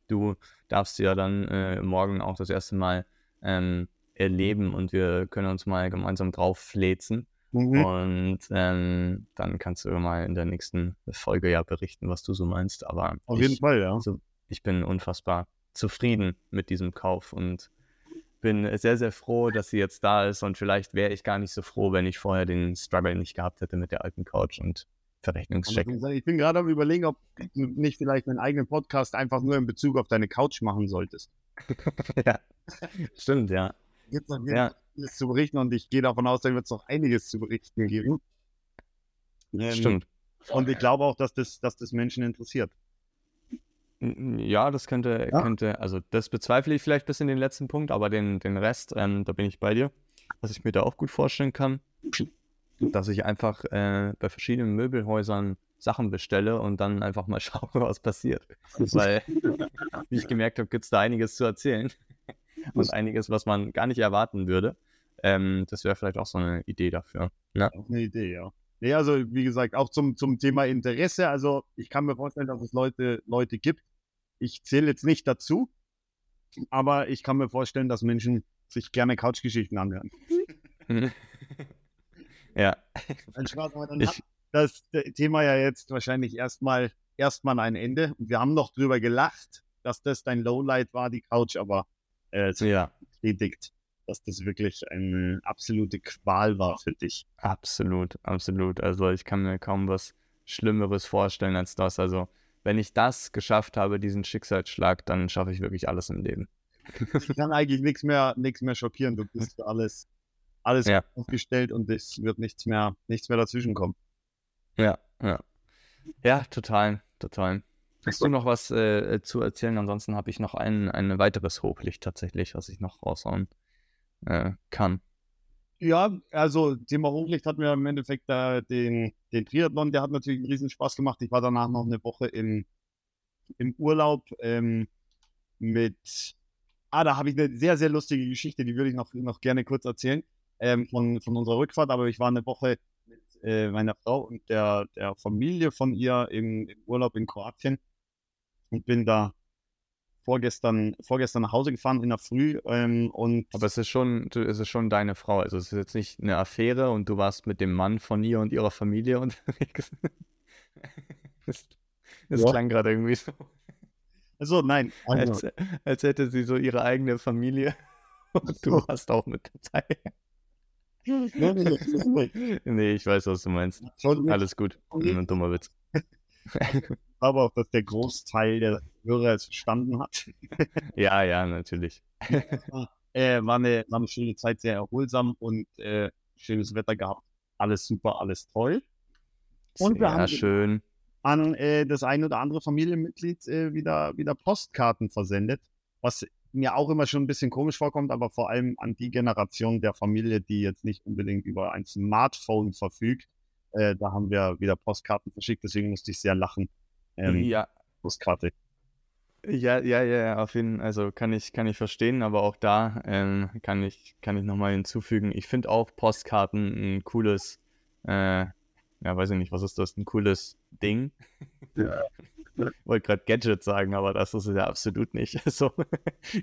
Du darfst sie ja dann äh, morgen auch das erste Mal ähm, erleben und wir können uns mal gemeinsam drauf fläzen. Mhm. Und ähm, dann kannst du mal in der nächsten Folge ja berichten, was du so meinst. Aber auf ich, jeden Fall, ja. Also, ich bin unfassbar zufrieden mit diesem Kauf und bin sehr, sehr froh, dass sie jetzt da ist und vielleicht wäre ich gar nicht so froh, wenn ich vorher den Struggle nicht gehabt hätte mit der alten Couch und Verrechnungscheck. Ich bin gerade am überlegen, ob du nicht vielleicht einen eigenen Podcast einfach nur in Bezug auf deine Couch machen solltest. ja, stimmt, ja. Gibt noch ja. zu berichten und ich gehe davon aus, da wird es noch einiges zu berichten geben. Ähm, stimmt. Und ich glaube auch, dass das, dass das Menschen interessiert. Ja, das könnte, ja. könnte, also das bezweifle ich vielleicht bis in den letzten Punkt, aber den, den Rest, ähm, da bin ich bei dir. Was ich mir da auch gut vorstellen kann, dass ich einfach äh, bei verschiedenen Möbelhäusern Sachen bestelle und dann einfach mal schaue, was passiert. Weil, wie ich gemerkt habe, gibt es da einiges zu erzählen. Und einiges, was man gar nicht erwarten würde. Ähm, das wäre vielleicht auch so eine Idee dafür. Ja. Auch eine Idee, ja. Nee, also wie gesagt, auch zum, zum Thema Interesse. Also ich kann mir vorstellen, dass es Leute, Leute gibt, ich zähle jetzt nicht dazu, aber ich kann mir vorstellen, dass Menschen sich gerne Couchgeschichten anhören. ja. Dann hat das Thema ja jetzt wahrscheinlich erstmal erstmal ein Ende. Und wir haben noch drüber gelacht, dass das dein Lowlight war, die Couch, aber äh, ja. bestätigt, dass das wirklich eine absolute Qual war für dich. Absolut, absolut. Also ich kann mir kaum was Schlimmeres vorstellen als das. Also wenn ich das geschafft habe, diesen Schicksalsschlag, dann schaffe ich wirklich alles im Leben. Ich kann eigentlich nichts mehr, nichts mehr schockieren. Du bist für alles, alles ja. aufgestellt und es wird nichts mehr, nichts mehr dazwischen kommen. Ja, ja. Ja, total, total. Hast du noch was äh, zu erzählen? Ansonsten habe ich noch ein, ein weiteres Hochlicht tatsächlich, was ich noch raushauen äh, kann. Ja, also Thema Hochlicht hat mir im Endeffekt äh, den, den Triathlon, der hat natürlich einen riesen Spaß gemacht. Ich war danach noch eine Woche im, im Urlaub ähm, mit, ah, da habe ich eine sehr, sehr lustige Geschichte, die würde ich noch, noch gerne kurz erzählen ähm, von, von unserer Rückfahrt, aber ich war eine Woche mit äh, meiner Frau und der, der Familie von ihr im, im Urlaub in Kroatien und bin da vorgestern, vorgestern nach Hause gefahren in der Früh. Ähm, und Aber es ist, schon, es ist schon deine Frau. Also es ist jetzt nicht eine Affäre und du warst mit dem Mann von ihr und ihrer Familie unterwegs. das, das ja. klang gerade irgendwie so. Also nein. Also. Als, als hätte sie so ihre eigene Familie und du warst auch mit dabei. nee, ich weiß, was du meinst. Alles gut. Ein dummer Witz glaube auch, dass der Großteil der Hörer es verstanden hat. ja, ja, natürlich. äh, war, eine, war eine schöne Zeit, sehr erholsam und äh, schönes Wetter gehabt. Alles super, alles toll. Und wir haben schön. an äh, das ein oder andere Familienmitglied äh, wieder, wieder Postkarten versendet, was mir auch immer schon ein bisschen komisch vorkommt, aber vor allem an die Generation der Familie, die jetzt nicht unbedingt über ein Smartphone verfügt. Äh, da haben wir wieder Postkarten verschickt, deswegen musste ich sehr lachen, ähm, ja. Postkarte. Ja, ja, ja, auf jeden Fall, also kann ich, kann ich verstehen, aber auch da ähm, kann ich, kann ich nochmal hinzufügen. Ich finde auch Postkarten ein cooles, äh, ja, weiß ich nicht, was ist das, ein cooles Ding. Ja. Wollte gerade Gadget sagen, aber das ist es ja absolut nicht. So,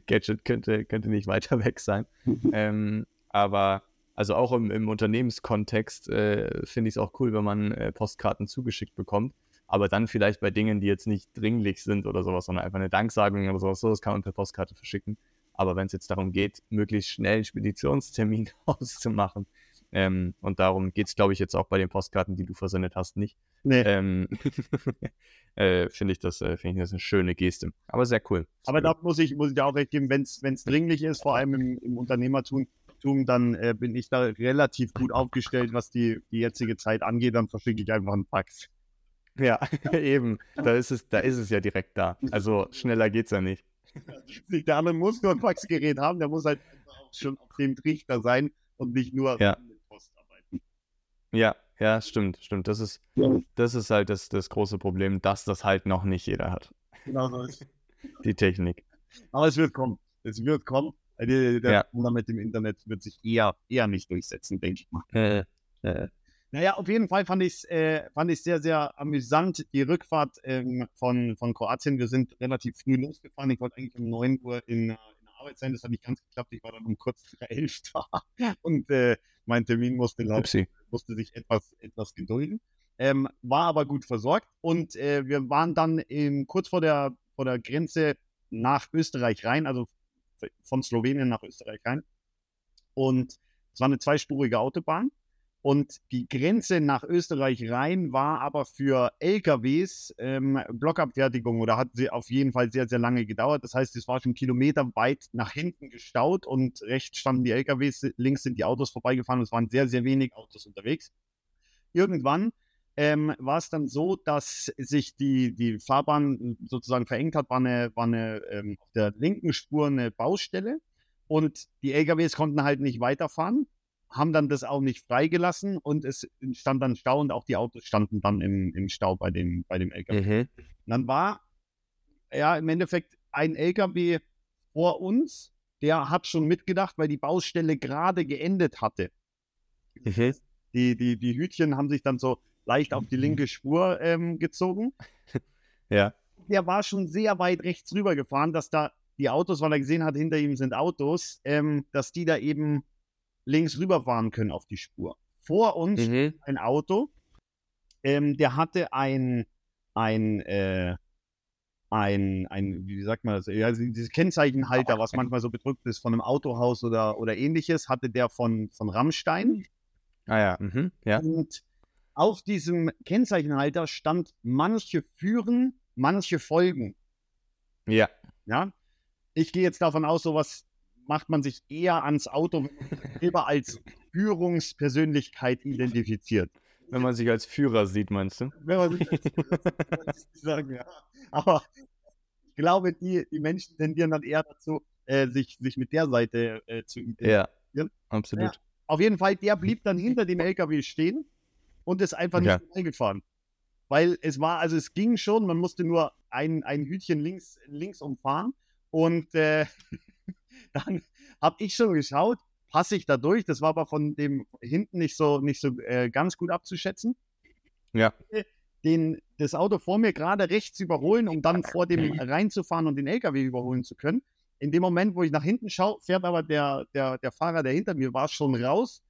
Gadget könnte, könnte nicht weiter weg sein. ähm, aber also auch im, im Unternehmenskontext äh, finde ich es auch cool, wenn man äh, Postkarten zugeschickt bekommt aber dann vielleicht bei Dingen, die jetzt nicht dringlich sind oder sowas, sondern einfach eine Danksagung oder sowas, so, das kann man per Postkarte verschicken. Aber wenn es jetzt darum geht, möglichst schnell einen Speditionstermin auszumachen, ähm, und darum geht es, glaube ich, jetzt auch bei den Postkarten, die du versendet hast, nicht. Nee. Ähm, äh, finde ich, das, äh, find ich das eine schöne Geste. Aber sehr cool. Aber da muss ich, muss ich dir auch recht geben, wenn es dringlich ist, vor allem im, im Unternehmertum, dann äh, bin ich da relativ gut aufgestellt, was die, die jetzige Zeit angeht. Dann verschicke ich einfach einen Fax. Ja, eben. Da ist, es, da ist es ja direkt da. Also schneller geht es ja nicht. Der andere muss nur ein Faxgerät haben, der muss halt auch schon auf dem Trichter sein und nicht nur ja. mit Post arbeiten. Ja, ja, stimmt, stimmt. Das ist, das ist halt das, das große Problem, dass das halt noch nicht jeder hat. Genau so ist Die Technik. Aber es wird kommen. Es wird kommen. Der, der ja. mit dem Internet wird sich eher, eher nicht durchsetzen, denke ich mal. Äh, äh. Naja, auf jeden Fall fand ich es äh, sehr, sehr amüsant, die Rückfahrt ähm, von, von Kroatien. Wir sind relativ früh losgefahren. Ich wollte eigentlich um 9 Uhr in, in der Arbeit sein. Das hat nicht ganz geklappt. Ich war dann um kurz vor 11 da. Und äh, mein Termin musste, musste sich etwas, etwas gedulden. Ähm, war aber gut versorgt. Und äh, wir waren dann in, kurz vor der, vor der Grenze nach Österreich rein, also von Slowenien nach Österreich rein. Und es war eine zweispurige Autobahn. Und die Grenze nach Österreich rein war aber für LKWs ähm, Blockabfertigung oder hat sie auf jeden Fall sehr, sehr lange gedauert. Das heißt, es war schon kilometerweit nach hinten gestaut und rechts standen die LKWs, links sind die Autos vorbeigefahren und es waren sehr, sehr wenig Autos unterwegs. Irgendwann ähm, war es dann so, dass sich die, die Fahrbahn sozusagen verengt hat, war eine, war eine ähm, auf der linken Spur eine Baustelle und die LKWs konnten halt nicht weiterfahren haben dann das auch nicht freigelassen und es stand dann Stau und auch die Autos standen dann im, im Stau bei dem, bei dem LKW. Mhm. Dann war ja im Endeffekt ein LKW vor uns, der hat schon mitgedacht, weil die Baustelle gerade geendet hatte. Mhm. Die, die, die Hütchen haben sich dann so leicht auf die mhm. linke Spur ähm, gezogen. Ja. Der war schon sehr weit rechts rüber gefahren, dass da die Autos, weil er gesehen hat, hinter ihm sind Autos, ähm, dass die da eben links rüberfahren können auf die Spur. Vor uns mhm. ein Auto, ähm, der hatte ein, ein, äh, ein, ein, wie sagt man das, ja, dieses Kennzeichenhalter, was manchmal so bedrückt ist von einem Autohaus oder, oder ähnliches, hatte der von, von Rammstein. Ah ja, mhm. ja. Und auf diesem Kennzeichenhalter stand manche führen, manche folgen. Ja. Ja. Ich gehe jetzt davon aus, sowas macht man sich eher ans Auto, lieber als Führungspersönlichkeit identifiziert. Wenn man sich als Führer sieht, meinst du? Wenn man sich als Führer sagen, ja. Aber ich glaube, die, die Menschen tendieren dann eher dazu, äh, sich, sich mit der Seite äh, zu identifizieren. Ja, absolut. Ja. Auf jeden Fall, der blieb dann hinter dem LKW stehen und ist einfach nicht ja. eingefahren. Weil es war, also es ging schon, man musste nur ein, ein Hütchen links, links umfahren und äh, dann habe ich schon geschaut, passe ich da durch. Das war aber von dem hinten nicht so, nicht so äh, ganz gut abzuschätzen. Ja. Den, das Auto vor mir gerade rechts überholen, um dann vor dem reinzufahren und den LKW überholen zu können. In dem Moment, wo ich nach hinten schaue, fährt aber der, der, der Fahrer, der hinter mir war, schon raus,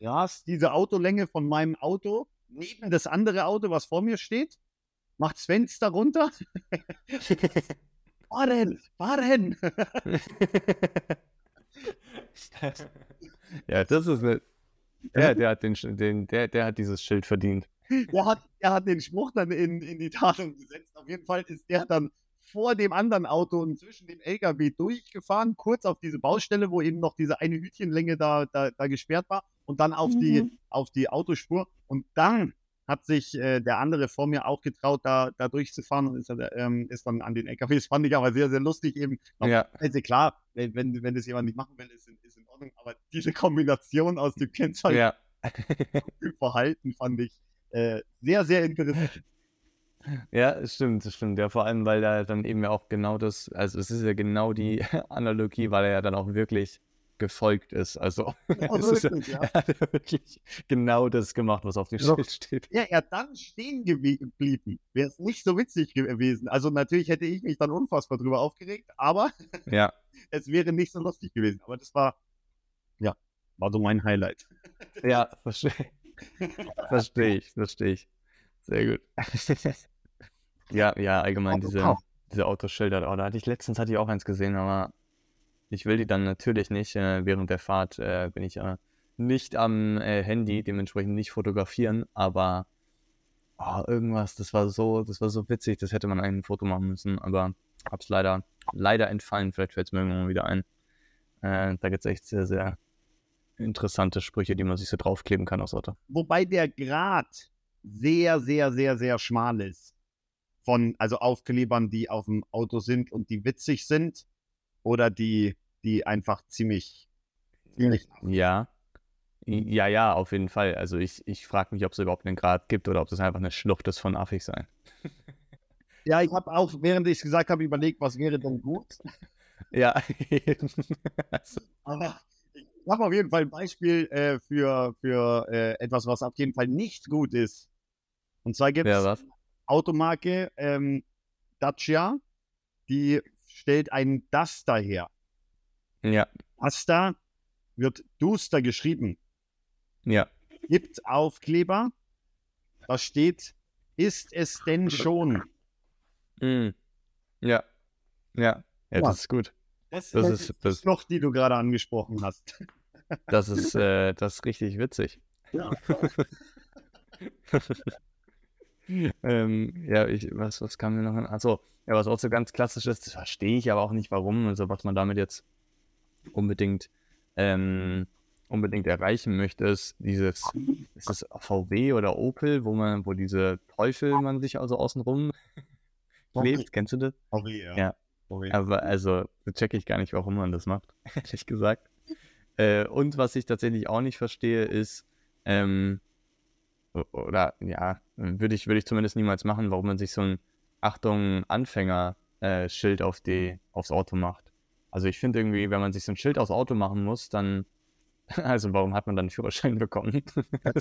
rast diese Autolänge von meinem Auto neben das andere Auto, was vor mir steht, macht das Fenster runter fahren, fahren. ja, das ist eine. Ja, der hat, den, den, der, der hat dieses Schild verdient. Der hat, der hat den Spruch dann in, in die Tat gesetzt. Auf jeden Fall ist der dann vor dem anderen Auto und zwischen dem LKW durchgefahren, kurz auf diese Baustelle, wo eben noch diese eine Hütchenlänge da, da, da gesperrt war und dann auf, mhm. die, auf die Autospur. Und dann hat sich äh, der andere vor mir auch getraut, da, da durchzufahren und ist, ähm, ist dann an den LKW. Das fand ich aber sehr, sehr lustig eben. Ja. Also klar, wenn, wenn das jemand nicht machen will, ist, ist in Ordnung, aber diese Kombination aus dem Kennzeichen ja. und Verhalten fand ich äh, sehr, sehr interessant. Ja, stimmt, stimmt. Ja, vor allem, weil da dann eben auch genau das, also es ist ja genau die Analogie, weil er ja dann auch wirklich gefolgt ist. Also ja, wirklich, ja. er hat wirklich genau das gemacht, was auf dem ja. Schild steht. Ja, er dann stehen geblieben. Wäre es nicht so witzig gewesen. Also natürlich hätte ich mich dann unfassbar drüber aufgeregt, aber ja. es wäre nicht so lustig gewesen. Aber das war, ja, war so mein Highlight. Ja, verstehe. verstehe ich, verstehe ich. Sehr gut. ja, ja, allgemein diese, diese Autoschilder. Oh, da hatte ich letztens hatte ich auch eins gesehen, aber ich will die dann natürlich nicht, äh, während der Fahrt äh, bin ich ja nicht am äh, Handy, dementsprechend nicht fotografieren, aber oh, irgendwas, das war so, das war so witzig, das hätte man eigentlich ein Foto machen müssen, aber hab's leider, leider entfallen, vielleicht fällt es mir irgendwann mal wieder ein. Äh, da gibt es echt sehr, sehr interessante Sprüche, die man sich so draufkleben kann aufs Auto. Wobei der Grad sehr, sehr, sehr, sehr schmal ist. Von, also Aufklebern, die auf dem Auto sind und die witzig sind oder die, die einfach ziemlich, ziemlich ja. Ja, ja, auf jeden Fall. Also ich, ich frage mich, ob es überhaupt einen Grad gibt oder ob das einfach eine Schlucht ist von affig sein. Ja, ich habe auch, während ich es gesagt habe, überlegt, was wäre denn gut. Ja. also. Aber ich habe auf jeden Fall ein Beispiel äh, für, für äh, etwas, was auf jeden Fall nicht gut ist. Und zwar gibt es ja, Automarke ähm, Dacia, die stellt einen Duster her. Ja. Duster wird Duster geschrieben. Ja. Gibt Aufkleber. Da steht, ist es denn schon? Mm. Ja. Ja. Ja, das ist gut. Das, das ist das noch, die du gerade angesprochen hast. Das ist, äh, das ist richtig witzig. Ja. ähm, ja, ich, was, was kam mir noch hin? Achso, ja, was auch so ganz klassisch ist, das verstehe ich aber auch nicht, warum, also was man damit jetzt unbedingt, ähm, unbedingt erreichen möchte, ist dieses, ist es VW oder Opel, wo man, wo diese Teufel man sich also außenrum klebt, kennst du das? VW, ja. Ja. VW. Aber also, checke ich gar nicht, warum man das macht, ehrlich gesagt. Äh, und was ich tatsächlich auch nicht verstehe, ist, ähm, oder ja, würde ich, würde ich zumindest niemals machen, warum man sich so ein Achtung Anfänger-Schild äh, auf die, aufs Auto macht. Also ich finde irgendwie, wenn man sich so ein Schild aufs Auto machen muss, dann, also warum hat man dann einen Führerschein bekommen?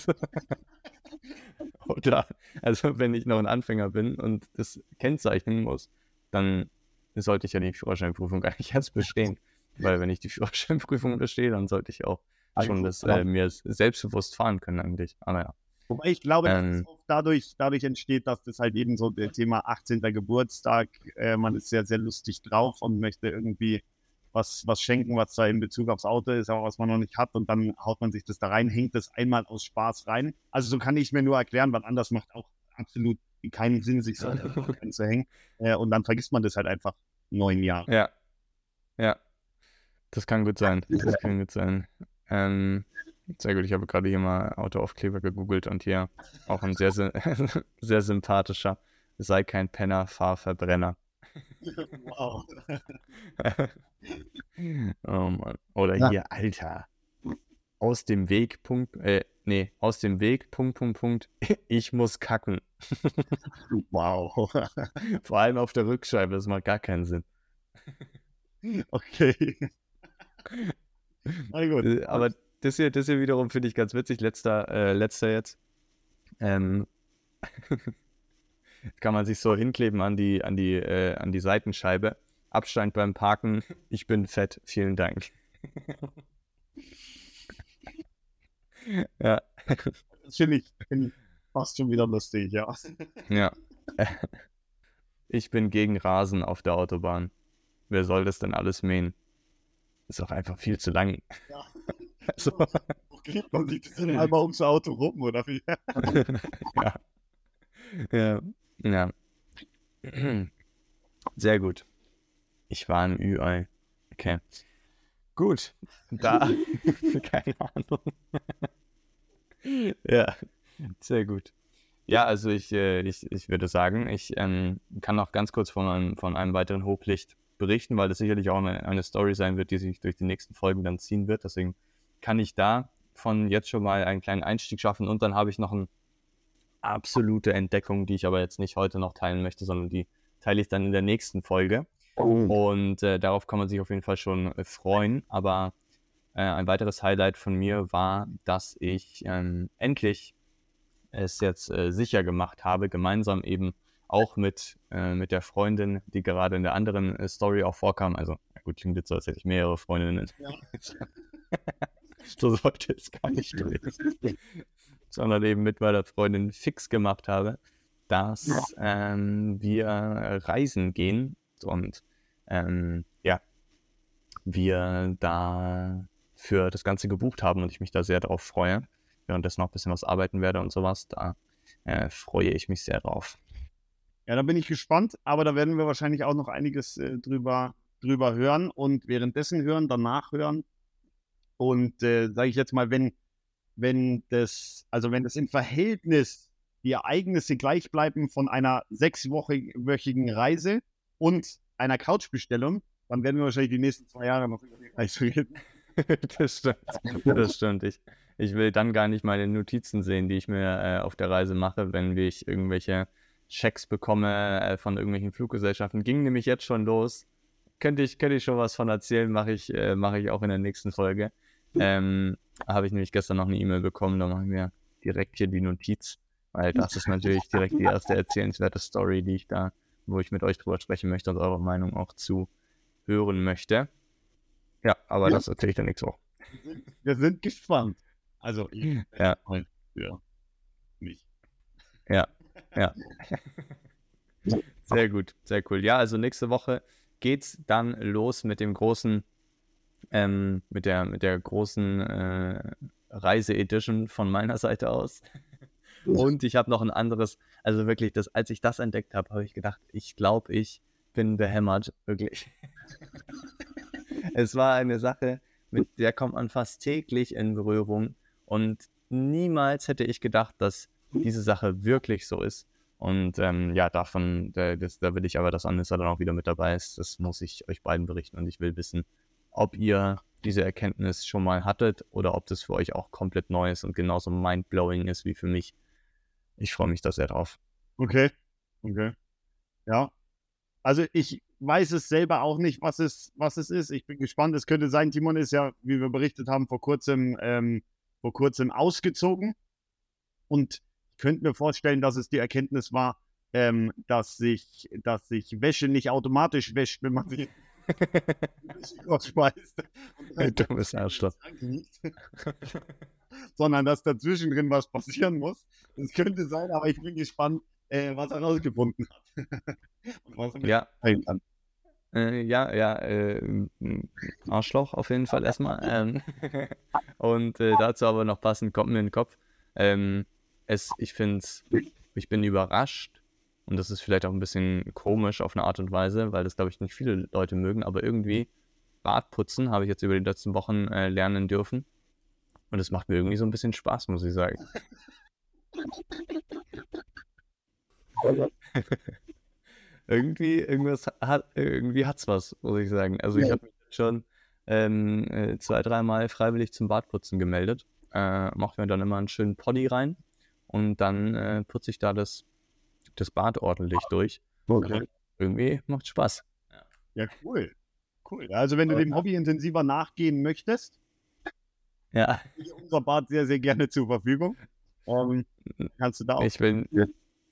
oder, also wenn ich noch ein Anfänger bin und das kennzeichnen muss, dann sollte ich ja die Führerscheinprüfung gar nicht erst bestehen. Weil wenn ich die Führerscheinprüfung bestehe, dann sollte ich auch schon das äh, mir selbstbewusst fahren können eigentlich. Aber ja. Wobei ich glaube, ähm, dass dadurch, dadurch entsteht, dass das halt eben so das Thema 18. Geburtstag, äh, man ist sehr, sehr lustig drauf und möchte irgendwie was, was schenken, was da in Bezug aufs Auto ist, aber was man noch nicht hat und dann haut man sich das da rein, hängt das einmal aus Spaß rein. Also so kann ich mir nur erklären, weil anders macht auch absolut keinen Sinn, sich so zu hängen. Äh, und dann vergisst man das halt einfach neun Jahre. Ja. Ja. Das kann gut sein. Das kann gut sein. Ähm, sehr gut, ich habe gerade hier mal Autoaufkleber gegoogelt und hier auch ein sehr, sehr sympathischer. Sei kein Penner, fahr Verbrenner. Wow. oh Mann. Oder ja. hier, Alter. Aus dem Weg, Punkt, äh, nee, aus dem Weg, Punkt, Punkt, Punkt, ich muss kacken. wow. Vor allem auf der Rückscheibe, das macht gar keinen Sinn. Okay. Na gut. Äh, aber das hier, das hier wiederum finde ich ganz witzig. Letzter, äh, letzter jetzt. Ähm, kann man sich so hinkleben an die, an die, äh, an die Seitenscheibe. Abstand beim Parken. Ich bin fett. Vielen Dank. ja. Das finde ich, find ich fast schon wieder lustig, ja. ja. Ich bin gegen Rasen auf der Autobahn. Wer soll das denn alles mähen? Ist auch einfach viel zu lang. Ja. Also. Okay, man sieht das einmal ums Auto rum, oder wie? ja. Ja. Ja. Sehr gut. Ich war ein Ü-Ei. Okay. Gut. Da. Keine Ahnung. ja. Sehr gut. Ja, also ich, äh, ich, ich würde sagen, ich ähm, kann noch ganz kurz von einem, von einem weiteren Hochlicht berichten, weil das sicherlich auch eine, eine Story sein wird, die sich durch die nächsten Folgen dann ziehen wird. Deswegen kann ich da von jetzt schon mal einen kleinen Einstieg schaffen und dann habe ich noch eine absolute Entdeckung, die ich aber jetzt nicht heute noch teilen möchte, sondern die teile ich dann in der nächsten Folge. Oh. Und äh, darauf kann man sich auf jeden Fall schon äh, freuen. Aber äh, ein weiteres Highlight von mir war, dass ich ähm, endlich es jetzt äh, sicher gemacht habe, gemeinsam eben auch mit, äh, mit der Freundin, die gerade in der anderen äh, Story auch vorkam. Also, ja gut, klingt jetzt so, als hätte ich mehrere Freundinnen. Ja. so sollte es gar nicht gewesen. Sondern eben mit meiner Freundin fix gemacht habe, dass ähm, wir reisen gehen und ähm, ja, wir da für das Ganze gebucht haben und ich mich da sehr drauf freue. Währenddessen noch ein bisschen was arbeiten werde und sowas. Da äh, freue ich mich sehr drauf. Ja, da bin ich gespannt, aber da werden wir wahrscheinlich auch noch einiges äh, drüber, drüber hören und währenddessen hören, danach hören. Und äh, sage ich jetzt mal, wenn, wenn das, also wenn das im Verhältnis die Ereignisse gleich bleiben von einer sechswöchigen Reise und einer Couchbestellung, dann werden wir wahrscheinlich die nächsten zwei Jahre noch über die Reise reden. das stimmt. Das stimmt. Ich, ich will dann gar nicht meine Notizen sehen, die ich mir äh, auf der Reise mache, wenn ich irgendwelche Checks bekomme äh, von irgendwelchen Fluggesellschaften. Ging nämlich jetzt schon los. Könnte ich, könnte ich schon was von erzählen, mache ich, äh, mach ich auch in der nächsten Folge. Ähm, habe ich nämlich gestern noch eine E-Mail bekommen, da mache ich mir direkt hier die Notiz, weil das ist natürlich direkt die erste erzählenswerte Story, die ich da, wo ich mit euch drüber sprechen möchte und eure Meinung auch zu hören möchte. Ja, aber ja. das erzähle ich dann nächste Woche. Wir sind gespannt. Also, ich, ja. ja. Nicht. Ja, ja. Sehr gut, sehr cool. Ja, also nächste Woche geht's dann los mit dem großen ähm, mit, der, mit der großen äh, Reise-Edition von meiner Seite aus. Und ich habe noch ein anderes, also wirklich, das, als ich das entdeckt habe, habe ich gedacht, ich glaube, ich bin behämmert, wirklich. es war eine Sache, mit der kommt man fast täglich in Berührung und niemals hätte ich gedacht, dass diese Sache wirklich so ist. Und ähm, ja, davon, da, das, da will ich aber, dass Anissa dann auch wieder mit dabei ist. Das muss ich euch beiden berichten und ich will wissen, ob ihr diese Erkenntnis schon mal hattet oder ob das für euch auch komplett neu ist und genauso mindblowing ist wie für mich. Ich freue mich da sehr drauf. Okay, okay. Ja. Also ich weiß es selber auch nicht, was es, was es ist. Ich bin gespannt. Es könnte sein, Timon ist ja, wie wir berichtet haben, vor kurzem, ähm, vor kurzem ausgezogen. Und ich könnte mir vorstellen, dass es die Erkenntnis war, ähm, dass sich, dass sich Wäsche nicht automatisch wäscht, wenn man sie rausschmeißt. Dummes Arschloch. Sondern dass dazwischen drin was passieren muss. Das könnte sein, aber ich bin gespannt, äh, was er rausgefunden hat. ja. Äh, ja, ja, äh, Arschloch auf jeden Fall erstmal. Ähm, und äh, dazu aber noch passend kommt mir in den Kopf. Ähm, es, ich finde ich bin überrascht, und das ist vielleicht auch ein bisschen komisch auf eine Art und Weise, weil das, glaube ich, nicht viele Leute mögen. Aber irgendwie Bartputzen habe ich jetzt über die letzten Wochen äh, lernen dürfen. Und es macht mir irgendwie so ein bisschen Spaß, muss ich sagen. irgendwie, irgendwas hat, irgendwie hat's was, muss ich sagen. Also ich habe mich schon ähm, äh, zwei, dreimal freiwillig zum Bartputzen gemeldet. Äh, mache mir dann immer einen schönen Poddy rein und dann äh, putze ich da das das Bad ordentlich durch. Okay. Irgendwie macht Spaß. Ja, cool. Cool. Also wenn du dem Hobby intensiver nachgehen möchtest, ja. unser Bad sehr, sehr gerne zur Verfügung. Um, ähm, kannst du da auch. Ich will,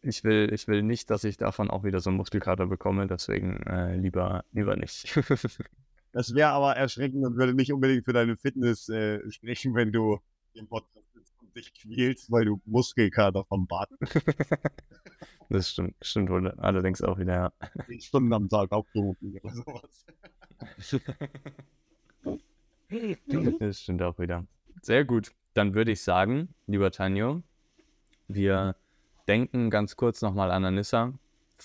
ich will, ich will nicht, dass ich davon auch wieder so einen Muskelkater bekomme, deswegen äh, lieber, lieber nicht. das wäre aber erschreckend und würde nicht unbedingt für deine Fitness äh, sprechen, wenn du den Podcast dich quälst, weil du Muskelkater vom Bad. das stimmt, stimmt wohl allerdings auch wieder, ja. Zehn Stunden am Tag aufgerufen oder sowas. das stimmt auch wieder. Sehr gut. Dann würde ich sagen, lieber Tanjo, wir denken ganz kurz nochmal an Anissa.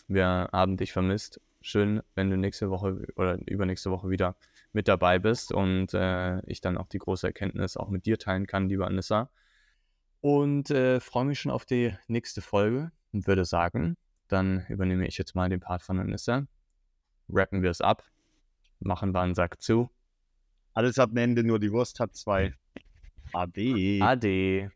Wir haben dich vermisst. Schön, wenn du nächste Woche oder übernächste Woche wieder mit dabei bist und äh, ich dann auch die große Erkenntnis auch mit dir teilen kann, lieber Anissa. Und äh, freue mich schon auf die nächste Folge und würde sagen, dann übernehme ich jetzt mal den Part von Anissa. Rappen wir es ab. Machen wir einen Sack zu. Alles hat ein Ende, nur die Wurst hat zwei. Ade. Ade.